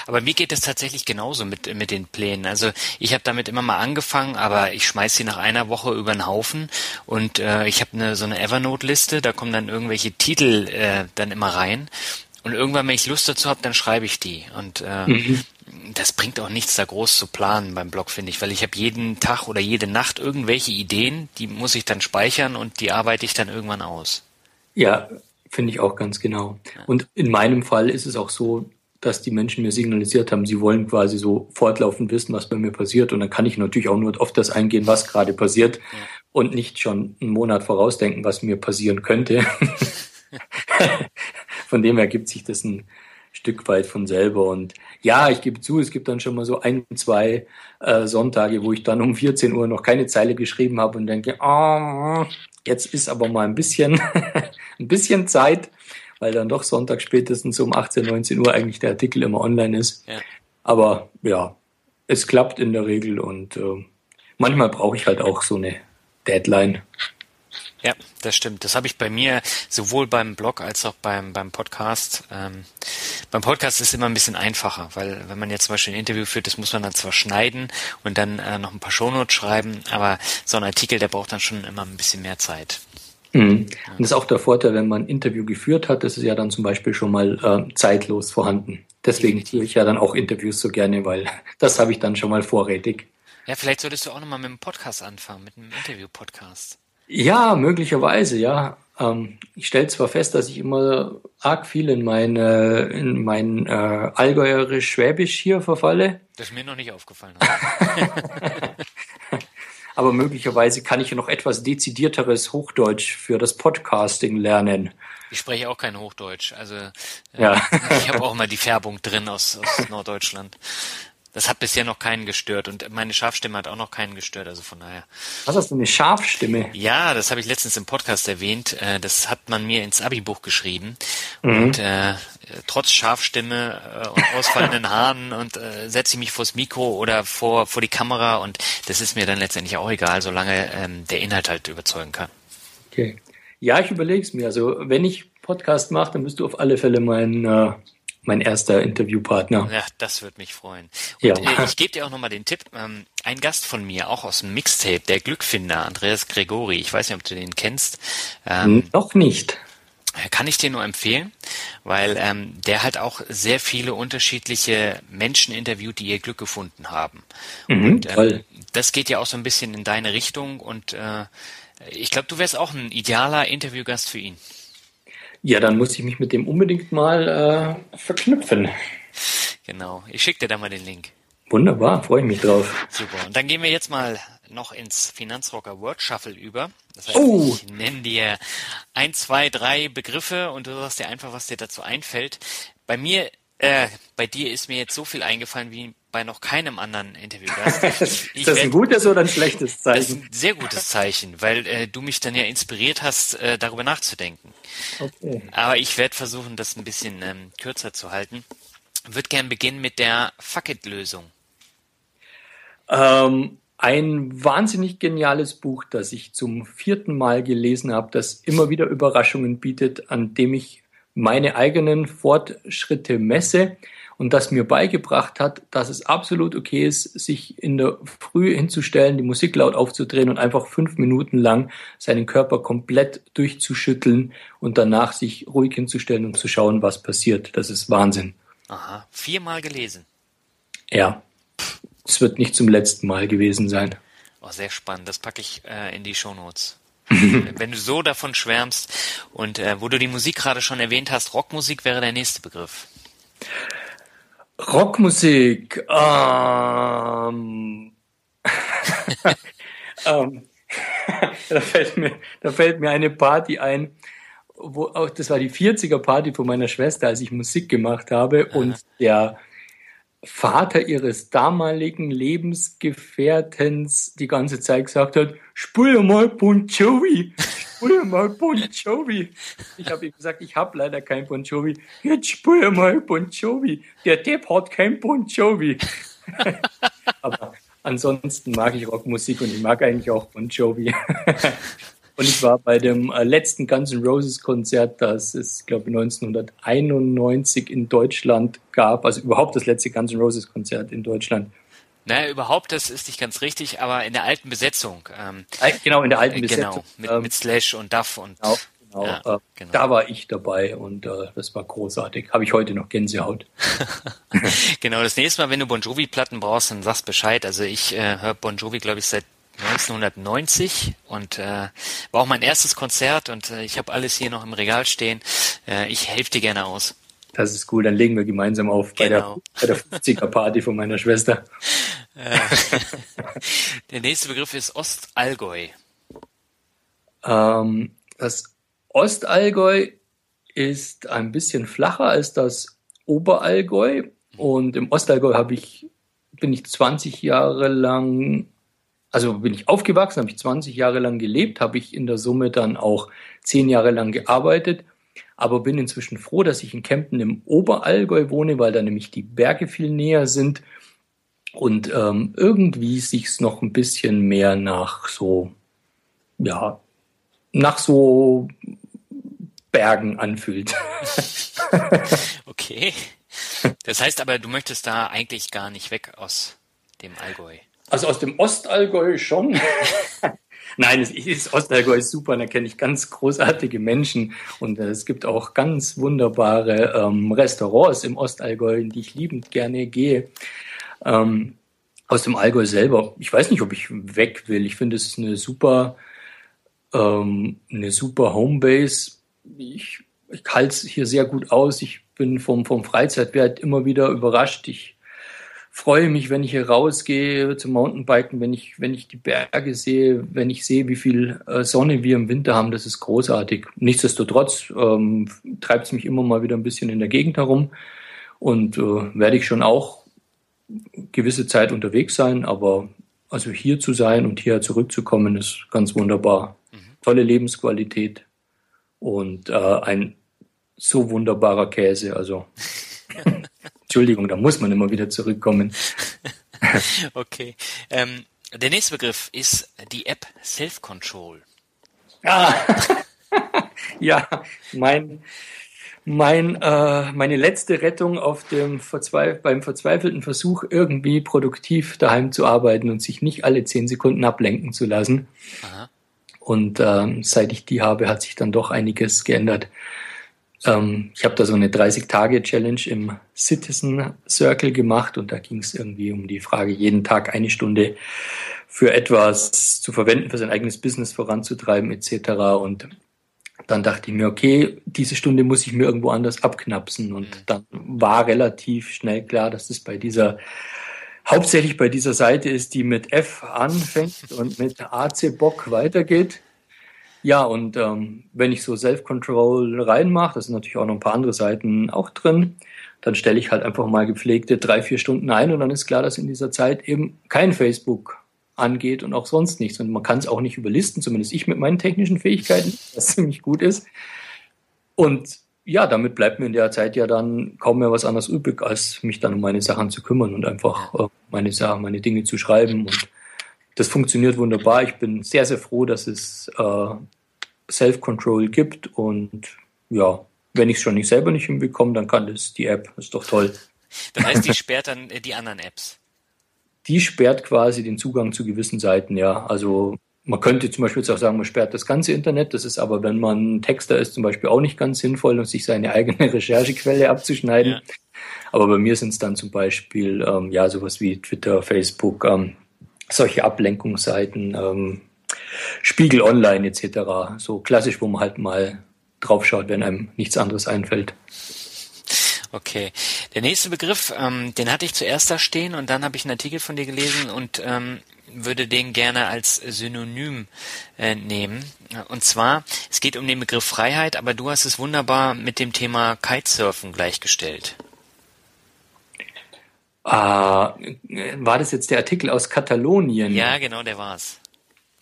aber mir geht es tatsächlich genauso mit, mit den Plänen. Also ich habe damit immer mal angefangen, aber ich schmeiß sie nach einer Woche über den Haufen und äh, ich habe eine, so eine Evernote-Liste, da kommen dann irgendwelche Titel äh, dann immer rein. Und irgendwann, wenn ich Lust dazu habe, dann schreibe ich die. Und äh, mhm das bringt auch nichts, da groß zu planen beim Blog, finde ich, weil ich habe jeden Tag oder jede Nacht irgendwelche Ideen, die muss ich dann speichern und die arbeite ich dann irgendwann aus. Ja, finde ich auch ganz genau. Ja. Und in meinem Fall ist es auch so, dass die Menschen mir signalisiert haben, sie wollen quasi so fortlaufend wissen, was bei mir passiert. Und dann kann ich natürlich auch nur auf das eingehen, was gerade passiert ja. und nicht schon einen Monat vorausdenken, was mir passieren könnte. Von dem her gibt sich das ein Stück weit von selber. Und ja, ich gebe zu, es gibt dann schon mal so ein, zwei äh, Sonntage, wo ich dann um 14 Uhr noch keine Zeile geschrieben habe und denke, oh, jetzt ist aber mal ein bisschen, ein bisschen Zeit, weil dann doch Sonntag spätestens um 18, 19 Uhr eigentlich der Artikel immer online ist. Ja. Aber ja, es klappt in der Regel und äh, manchmal brauche ich halt auch so eine Deadline. Ja, das stimmt. Das habe ich bei mir sowohl beim Blog als auch beim, beim Podcast. Ähm, beim Podcast ist es immer ein bisschen einfacher, weil wenn man jetzt zum Beispiel ein Interview führt, das muss man dann zwar schneiden und dann äh, noch ein paar Shownotes schreiben, aber so ein Artikel, der braucht dann schon immer ein bisschen mehr Zeit. Mhm. Und das ist auch der Vorteil, wenn man ein Interview geführt hat, das ist ja dann zum Beispiel schon mal äh, zeitlos vorhanden. Deswegen tue ich ja dann auch Interviews so gerne, weil das habe ich dann schon mal vorrätig. Ja, vielleicht solltest du auch nochmal mit einem Podcast anfangen, mit einem Interview-Podcast. Ja, möglicherweise, ja. Ähm, ich stelle zwar fest, dass ich immer arg viel in meine in mein äh, Allgäuerisch-Schwäbisch hier verfalle. Das ist mir noch nicht aufgefallen. Aber möglicherweise kann ich noch etwas dezidierteres Hochdeutsch für das Podcasting lernen. Ich spreche auch kein Hochdeutsch. Also äh, ja. ich habe auch immer die Färbung drin aus, aus Norddeutschland. Das hat bisher noch keinen gestört und meine Scharfstimme hat auch noch keinen gestört, also von daher. Was hast du eine Scharfstimme? Ja, das habe ich letztens im Podcast erwähnt. Äh, das hat man mir ins Abi-Buch geschrieben. Mhm. Und äh, trotz Scharfstimme äh, und ausfallenden Haaren und äh, setze ich mich vors Mikro oder vor, vor die Kamera und das ist mir dann letztendlich auch egal, solange ähm, der Inhalt halt überzeugen kann. Okay. Ja, ich überlege es mir. Also wenn ich Podcast mache, dann bist du auf alle Fälle mein äh, mein erster Interviewpartner. Ja, das würde mich freuen. Und ja. Äh, ich gebe dir auch nochmal den Tipp. Ähm, ein Gast von mir, auch aus dem Mixtape, der Glückfinder, Andreas Gregori. Ich weiß nicht, ob du den kennst. Ähm, Noch nicht. Kann ich dir nur empfehlen, weil ähm, der halt auch sehr viele unterschiedliche Menschen interviewt, die ihr Glück gefunden haben. Mhm, und ähm, das geht ja auch so ein bisschen in deine Richtung und äh, ich glaube, du wärst auch ein idealer Interviewgast für ihn. Ja, dann muss ich mich mit dem unbedingt mal äh, verknüpfen. Genau. Ich schicke dir da mal den Link. Wunderbar, freue ich mich drauf. Super. Und dann gehen wir jetzt mal noch ins Finanzrocker Word Shuffle über. Das heißt, oh. ich nenne dir ein, zwei, drei Begriffe und du sagst dir einfach, was dir dazu einfällt. Bei mir, äh, bei dir ist mir jetzt so viel eingefallen wie bei noch keinem anderen Interviewgast. ist das ein gutes oder ein schlechtes Zeichen? Das ist ein sehr gutes Zeichen, weil äh, du mich dann ja inspiriert hast, äh, darüber nachzudenken. Okay. Aber ich werde versuchen, das ein bisschen ähm, kürzer zu halten. Würde gern beginnen mit der Fuck It-Lösung. Ähm, ein wahnsinnig geniales Buch, das ich zum vierten Mal gelesen habe, das immer wieder Überraschungen bietet, an dem ich meine eigenen Fortschritte messe und das mir beigebracht hat, dass es absolut okay ist, sich in der Früh hinzustellen, die Musik laut aufzudrehen und einfach fünf Minuten lang seinen Körper komplett durchzuschütteln und danach sich ruhig hinzustellen und zu schauen, was passiert. Das ist Wahnsinn. Aha, viermal gelesen. Ja, es wird nicht zum letzten Mal gewesen sein. Oh, sehr spannend. Das packe ich äh, in die Shownotes. Wenn du so davon schwärmst und äh, wo du die Musik gerade schon erwähnt hast, Rockmusik wäre der nächste Begriff. Rockmusik. Ähm, ähm, da, fällt mir, da fällt mir eine Party ein, wo auch das war die 40er Party von meiner Schwester, als ich Musik gemacht habe Aha. und der Vater ihres damaligen Lebensgefährtens die ganze Zeit gesagt hat, spul mal Bon Jovi, spul mal Bon Jovi. Ich habe ihm gesagt, ich habe leider kein Bon Jovi. Jetzt spul mal Bon Jovi. Der Depp hat kein Bon Jovi. Aber ansonsten mag ich Rockmusik und ich mag eigentlich auch Bon Jovi. Und ich war bei dem äh, letzten Guns N' Roses Konzert, das es, glaube ich, 1991 in Deutschland gab. Also überhaupt das letzte Guns N' Roses Konzert in Deutschland. Naja, überhaupt, das ist nicht ganz richtig, aber in der alten Besetzung. Ähm, genau, in der alten äh, Besetzung. Genau, mit, ähm, mit Slash und Duff und. Genau, genau, ja, äh, genau. Da war ich dabei und äh, das war großartig. Habe ich heute noch Gänsehaut. genau, das nächste Mal, wenn du Bon Jovi-Platten brauchst, dann sagst Bescheid. Also ich äh, höre Bon Jovi, glaube ich, seit 1990 und äh, war auch mein erstes Konzert und äh, ich habe alles hier noch im Regal stehen. Äh, ich helfe dir gerne aus. Das ist cool, dann legen wir gemeinsam auf genau. bei, der, bei der 50er Party von meiner Schwester. Äh, der nächste Begriff ist Ostallgäu. Ähm, das Ostallgäu ist ein bisschen flacher als das Oberallgäu und im Ostallgäu habe ich, bin ich 20 Jahre lang, also bin ich aufgewachsen, habe ich 20 Jahre lang gelebt, habe ich in der Summe dann auch 10 Jahre lang gearbeitet, aber bin inzwischen froh, dass ich in Kempten im Oberallgäu wohne, weil da nämlich die Berge viel näher sind und ähm, irgendwie sich's noch ein bisschen mehr nach so, ja, nach so Bergen anfühlt. okay. Das heißt aber, du möchtest da eigentlich gar nicht weg aus dem Allgäu. Also aus dem Ostallgäu schon. Nein, das, das Ostallgäu ist super, da kenne ich ganz großartige Menschen und äh, es gibt auch ganz wunderbare ähm, Restaurants im Ostallgäu, in die ich liebend gerne gehe. Ähm, aus dem Allgäu selber, ich weiß nicht, ob ich weg will. Ich finde, es ist eine super, ähm, eine super Homebase. Ich, ich halte es hier sehr gut aus. Ich bin vom, vom Freizeitwert immer wieder überrascht. Ich freue mich, wenn ich hier rausgehe zum Mountainbiken, wenn ich, wenn ich die Berge sehe, wenn ich sehe, wie viel äh, Sonne wir im Winter haben. Das ist großartig. Nichtsdestotrotz ähm, treibt es mich immer mal wieder ein bisschen in der Gegend herum und äh, werde ich schon auch gewisse Zeit unterwegs sein, aber also hier zu sein und hier zurückzukommen, ist ganz wunderbar. Mhm. Tolle Lebensqualität und äh, ein so wunderbarer Käse. Also Entschuldigung, da muss man immer wieder zurückkommen. okay. Ähm, der nächste Begriff ist die App Self Control. Ah, ja, mein mein, äh, meine letzte Rettung auf dem Verzweif beim verzweifelten Versuch, irgendwie produktiv daheim zu arbeiten und sich nicht alle zehn Sekunden ablenken zu lassen. Aha. Und ähm, seit ich die habe, hat sich dann doch einiges geändert. Ähm, ich habe da so eine 30-Tage-Challenge im Citizen Circle gemacht und da ging es irgendwie um die Frage, jeden Tag eine Stunde für etwas zu verwenden, für sein eigenes Business voranzutreiben etc. Und dann dachte ich mir, okay, diese Stunde muss ich mir irgendwo anders abknapsen. Und mhm. dann war relativ schnell klar, dass es bei dieser, hauptsächlich bei dieser Seite ist, die mit F anfängt und mit AC Bock weitergeht. Ja, und ähm, wenn ich so Self-Control reinmache, da sind natürlich auch noch ein paar andere Seiten auch drin, dann stelle ich halt einfach mal gepflegte drei, vier Stunden ein und dann ist klar, dass in dieser Zeit eben kein Facebook angeht und auch sonst nichts. Und man kann es auch nicht überlisten, zumindest ich mit meinen technischen Fähigkeiten, was ziemlich gut ist. Und ja, damit bleibt mir in der Zeit ja dann kaum mehr was anderes übrig, als mich dann um meine Sachen zu kümmern und einfach äh, meine Sachen, meine Dinge zu schreiben. Und das funktioniert wunderbar. Ich bin sehr, sehr froh, dass es äh, Self-Control gibt. Und ja, wenn ich es schon nicht selber nicht hinbekomme, dann kann das die App. Das ist doch toll. Das heißt, die sperrt dann äh, die anderen Apps die sperrt quasi den Zugang zu gewissen Seiten, ja. Also man könnte zum Beispiel jetzt auch sagen, man sperrt das ganze Internet. Das ist aber, wenn man Texter ist, zum Beispiel auch nicht ganz sinnvoll, um sich seine eigene Recherchequelle abzuschneiden. Ja. Aber bei mir sind es dann zum Beispiel ähm, ja sowas wie Twitter, Facebook, ähm, solche Ablenkungsseiten, ähm, Spiegel Online etc. So klassisch, wo man halt mal draufschaut, wenn einem nichts anderes einfällt. Okay. Der nächste Begriff, ähm, den hatte ich zuerst da stehen und dann habe ich einen Artikel von dir gelesen und ähm, würde den gerne als Synonym äh, nehmen. Und zwar, es geht um den Begriff Freiheit, aber du hast es wunderbar mit dem Thema Kitesurfen gleichgestellt. Ah, war das jetzt der Artikel aus Katalonien? Ja, genau, der war's.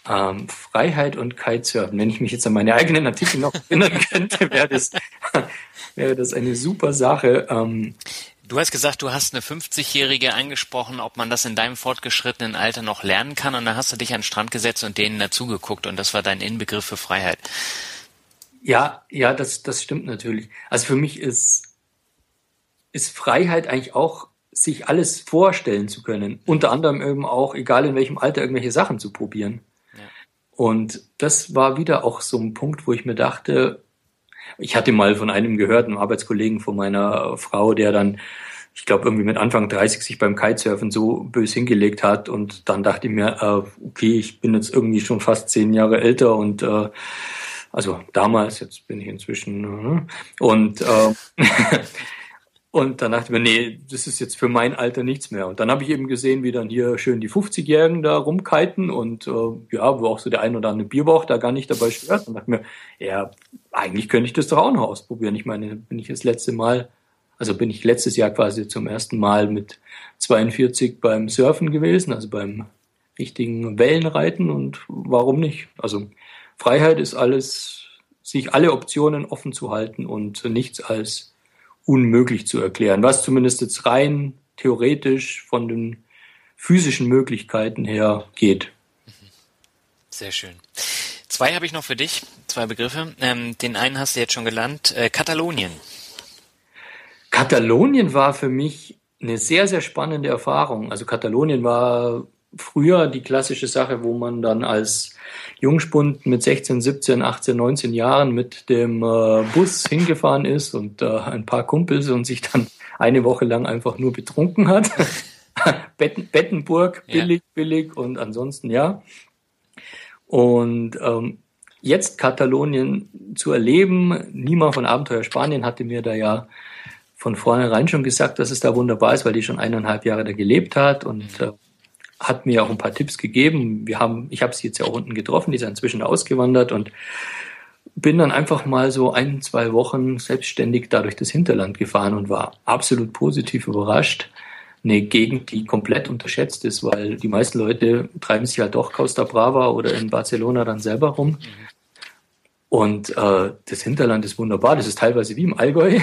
Ähm, Freiheit und Kitesurfen. Wenn ich mich jetzt an meine eigenen Artikel noch erinnern könnte, wäre das, wäre das eine super Sache. Ähm, Du hast gesagt, du hast eine 50-Jährige angesprochen, ob man das in deinem fortgeschrittenen Alter noch lernen kann. Und dann hast du dich an den Strand gesetzt und denen dazugeguckt. Und das war dein Inbegriff für Freiheit. Ja, ja, das, das stimmt natürlich. Also für mich ist, ist Freiheit eigentlich auch, sich alles vorstellen zu können. Unter anderem eben auch, egal in welchem Alter, irgendwelche Sachen zu probieren. Und das war wieder auch so ein Punkt, wo ich mir dachte, ich hatte mal von einem gehört, einem Arbeitskollegen von meiner Frau, der dann, ich glaube, irgendwie mit Anfang 30 sich beim Kitesurfen so bös hingelegt hat. Und dann dachte ich mir, äh, okay, ich bin jetzt irgendwie schon fast zehn Jahre älter und äh, also damals, jetzt bin ich inzwischen äh, und äh, Und dann dachte ich mir, nee, das ist jetzt für mein Alter nichts mehr. Und dann habe ich eben gesehen, wie dann hier schön die 50-Jährigen da rumkiten und äh, ja, wo auch so der ein oder andere Bierbauch da gar nicht dabei stört. Und dachte mir, ja, eigentlich könnte ich das doch auch noch ausprobieren. Ich meine, wenn ich das letzte Mal, Also bin ich letztes Jahr quasi zum ersten Mal mit 42 beim Surfen gewesen, also beim richtigen Wellenreiten und warum nicht? Also Freiheit ist alles, sich alle Optionen offen zu halten und nichts als unmöglich zu erklären, was zumindest jetzt rein theoretisch von den physischen Möglichkeiten her geht. Sehr schön. Zwei habe ich noch für dich, zwei Begriffe. Ähm, den einen hast du jetzt schon gelernt, äh, Katalonien. Katalonien war für mich eine sehr, sehr spannende Erfahrung. Also Katalonien war früher die klassische Sache, wo man dann als Jungspund mit 16, 17, 18, 19 Jahren mit dem äh, Bus hingefahren ist und äh, ein paar Kumpels und sich dann eine Woche lang einfach nur betrunken hat. Betten, Bettenburg, billig, ja. billig und ansonsten ja. Und ähm, jetzt Katalonien zu erleben, niemand von Abenteuer Spanien hatte mir da ja von vornherein schon gesagt, dass es da wunderbar ist, weil die schon eineinhalb Jahre da gelebt hat und äh, hat mir auch ein paar Tipps gegeben. Wir haben, ich habe sie jetzt ja auch unten getroffen, die ist inzwischen ausgewandert und bin dann einfach mal so ein, zwei Wochen selbstständig da durch das Hinterland gefahren und war absolut positiv überrascht. Eine Gegend, die komplett unterschätzt ist, weil die meisten Leute treiben sich halt doch Costa Brava oder in Barcelona dann selber rum. Und äh, das Hinterland ist wunderbar. Das ist teilweise wie im Allgäu.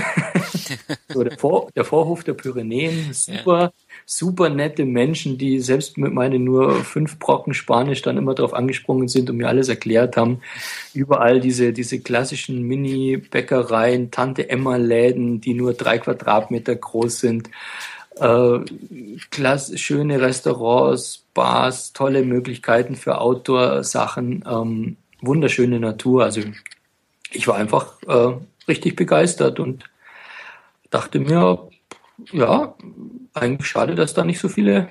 so der, Vor der Vorhof der Pyrenäen, super. Ja super nette Menschen, die selbst mit meinen nur fünf Brocken Spanisch dann immer darauf angesprungen sind und mir alles erklärt haben. Überall diese, diese klassischen Mini-Bäckereien, Tante-Emma-Läden, die nur drei Quadratmeter groß sind. Äh, klasse, schöne Restaurants, Bars, tolle Möglichkeiten für Outdoor-Sachen, ähm, wunderschöne Natur. Also ich war einfach äh, richtig begeistert und dachte mir, ja, eigentlich schade, dass da nicht so viele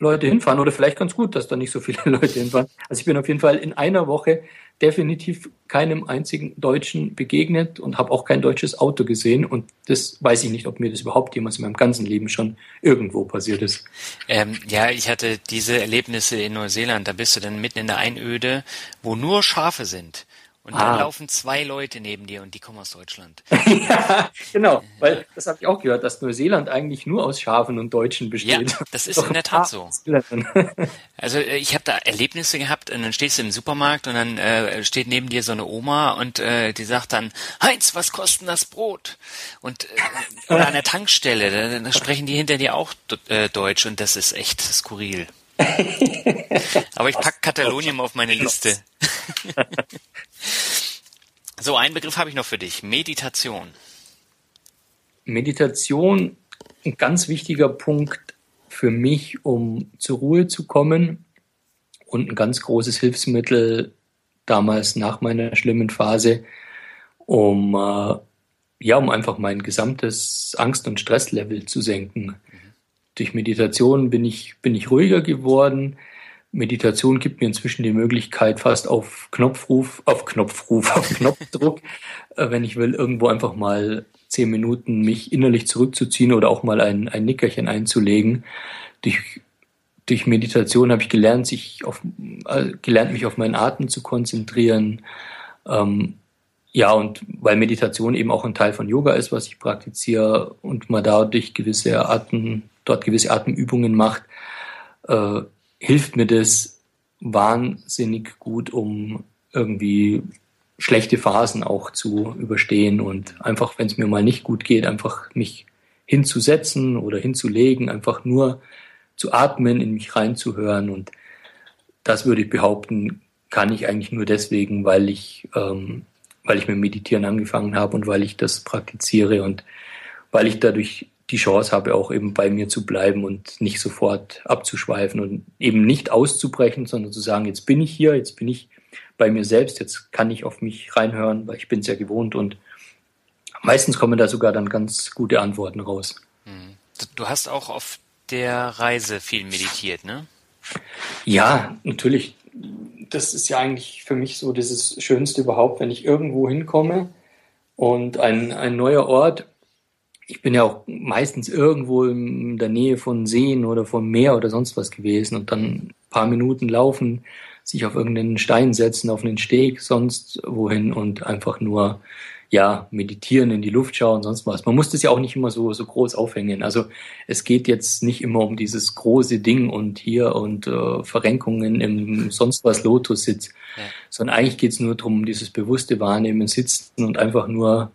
Leute hinfahren oder vielleicht ganz gut, dass da nicht so viele Leute hinfahren. Also ich bin auf jeden Fall in einer Woche definitiv keinem einzigen Deutschen begegnet und habe auch kein deutsches Auto gesehen und das weiß ich nicht, ob mir das überhaupt jemals in meinem ganzen Leben schon irgendwo passiert ist. Ähm, ja, ich hatte diese Erlebnisse in Neuseeland, da bist du dann mitten in der Einöde, wo nur Schafe sind. Und dann ah. laufen zwei Leute neben dir und die kommen aus Deutschland. ja, genau, weil das habe ich auch gehört, dass Neuseeland eigentlich nur aus Schafen und Deutschen besteht. Ja, das ist in der Tat so. also äh, ich habe da Erlebnisse gehabt und dann stehst du im Supermarkt und dann äh, steht neben dir so eine Oma und äh, die sagt dann, Heinz, was kostet das Brot? Und äh, oder an der Tankstelle, da, da sprechen die hinter dir auch äh, Deutsch und das ist echt skurril. Aber ich pack Katalonien auf meine Liste. so, einen Begriff habe ich noch für dich. Meditation. Meditation, ein ganz wichtiger Punkt für mich, um zur Ruhe zu kommen und ein ganz großes Hilfsmittel damals nach meiner schlimmen Phase, um äh, ja, um einfach mein gesamtes Angst- und Stresslevel zu senken. Durch Meditation bin ich, bin ich ruhiger geworden. Meditation gibt mir inzwischen die Möglichkeit, fast auf Knopfruf, auf Knopfruf, auf Knopfdruck, äh, wenn ich will, irgendwo einfach mal zehn Minuten mich innerlich zurückzuziehen oder auch mal ein, ein Nickerchen einzulegen. Durch, durch Meditation habe ich gelernt, sich auf, äh, gelernt, mich auf meinen Atem zu konzentrieren. Ähm, ja, und weil Meditation eben auch ein Teil von Yoga ist, was ich praktiziere und man dadurch gewisse Atem, dort gewisse Atemübungen macht, äh, hilft mir das wahnsinnig gut, um irgendwie schlechte Phasen auch zu überstehen und einfach, wenn es mir mal nicht gut geht, einfach mich hinzusetzen oder hinzulegen, einfach nur zu atmen, in mich reinzuhören. Und das würde ich behaupten, kann ich eigentlich nur deswegen, weil ich, ähm, weil ich mit Meditieren angefangen habe und weil ich das praktiziere und weil ich dadurch die Chance habe, auch eben bei mir zu bleiben und nicht sofort abzuschweifen und eben nicht auszubrechen, sondern zu sagen, jetzt bin ich hier, jetzt bin ich bei mir selbst, jetzt kann ich auf mich reinhören, weil ich bin es ja gewohnt und meistens kommen da sogar dann ganz gute Antworten raus. Hm. Du hast auch auf der Reise viel meditiert, ne? Ja, natürlich. Das ist ja eigentlich für mich so das Schönste überhaupt, wenn ich irgendwo hinkomme und ein, ein neuer Ort ich bin ja auch meistens irgendwo in der Nähe von Seen oder vom Meer oder sonst was gewesen und dann ein paar Minuten laufen, sich auf irgendeinen Stein setzen, auf einen Steg, sonst wohin und einfach nur ja, meditieren, in die Luft schauen, sonst was. Man muss das ja auch nicht immer so, so groß aufhängen. Also es geht jetzt nicht immer um dieses große Ding und hier und äh, Verrenkungen im sonst was Lotus-Sitz, ja. sondern eigentlich geht es nur darum, dieses bewusste Wahrnehmen, Sitzen und einfach nur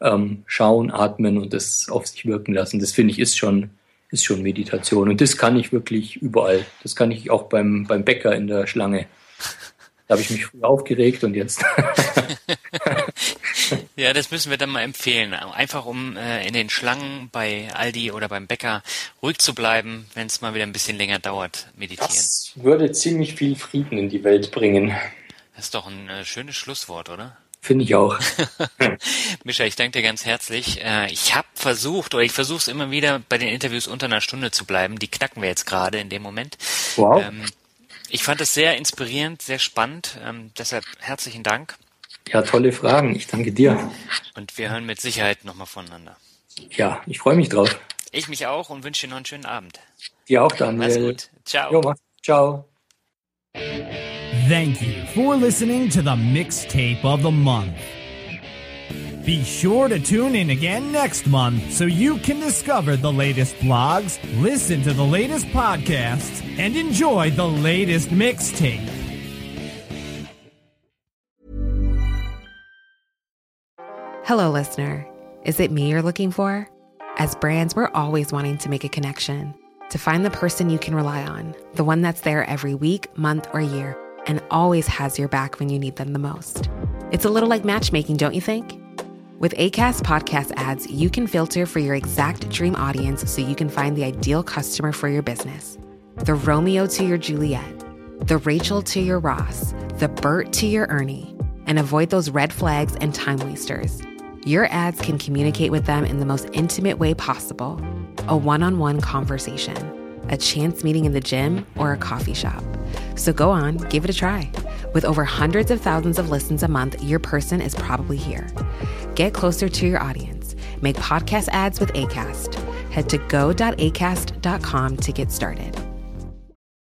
ähm, schauen, atmen und das auf sich wirken lassen. Das finde ich ist schon, ist schon Meditation. Und das kann ich wirklich überall. Das kann ich auch beim, beim Bäcker in der Schlange. Da habe ich mich früher aufgeregt und jetzt. ja, das müssen wir dann mal empfehlen. Einfach um äh, in den Schlangen bei Aldi oder beim Bäcker ruhig zu bleiben, wenn es mal wieder ein bisschen länger dauert, meditieren. Das würde ziemlich viel Frieden in die Welt bringen. Das ist doch ein äh, schönes Schlusswort, oder? Finde ich auch. Mischa, ich danke dir ganz herzlich. Äh, ich habe versucht, oder ich versuche es immer wieder, bei den Interviews unter einer Stunde zu bleiben. Die knacken wir jetzt gerade in dem Moment. Wow. Ähm, ich fand es sehr inspirierend, sehr spannend. Ähm, deshalb herzlichen Dank. Ja, tolle Fragen. Ich danke dir. Und wir hören mit Sicherheit nochmal voneinander. Ja, ich freue mich drauf. Ich mich auch und wünsche dir noch einen schönen Abend. Dir auch, Daniel. Mach's gut. Ciao. Jo, ciao. Thank you for listening to the mixtape of the month. Be sure to tune in again next month so you can discover the latest blogs, listen to the latest podcasts, and enjoy the latest mixtape. Hello, listener. Is it me you're looking for? As brands, we're always wanting to make a connection, to find the person you can rely on, the one that's there every week, month, or year, and always has your back when you need them the most. It's a little like matchmaking, don't you think? With ACAST podcast ads, you can filter for your exact dream audience so you can find the ideal customer for your business. The Romeo to your Juliet, the Rachel to your Ross, the Bert to your Ernie, and avoid those red flags and time wasters. Your ads can communicate with them in the most intimate way possible a one on one conversation, a chance meeting in the gym, or a coffee shop. So go on, give it a try. With over hundreds of thousands of listens a month, your person is probably here. Get closer to your audience. Make podcast ads with ACAST. Head to go.acast.com to get started.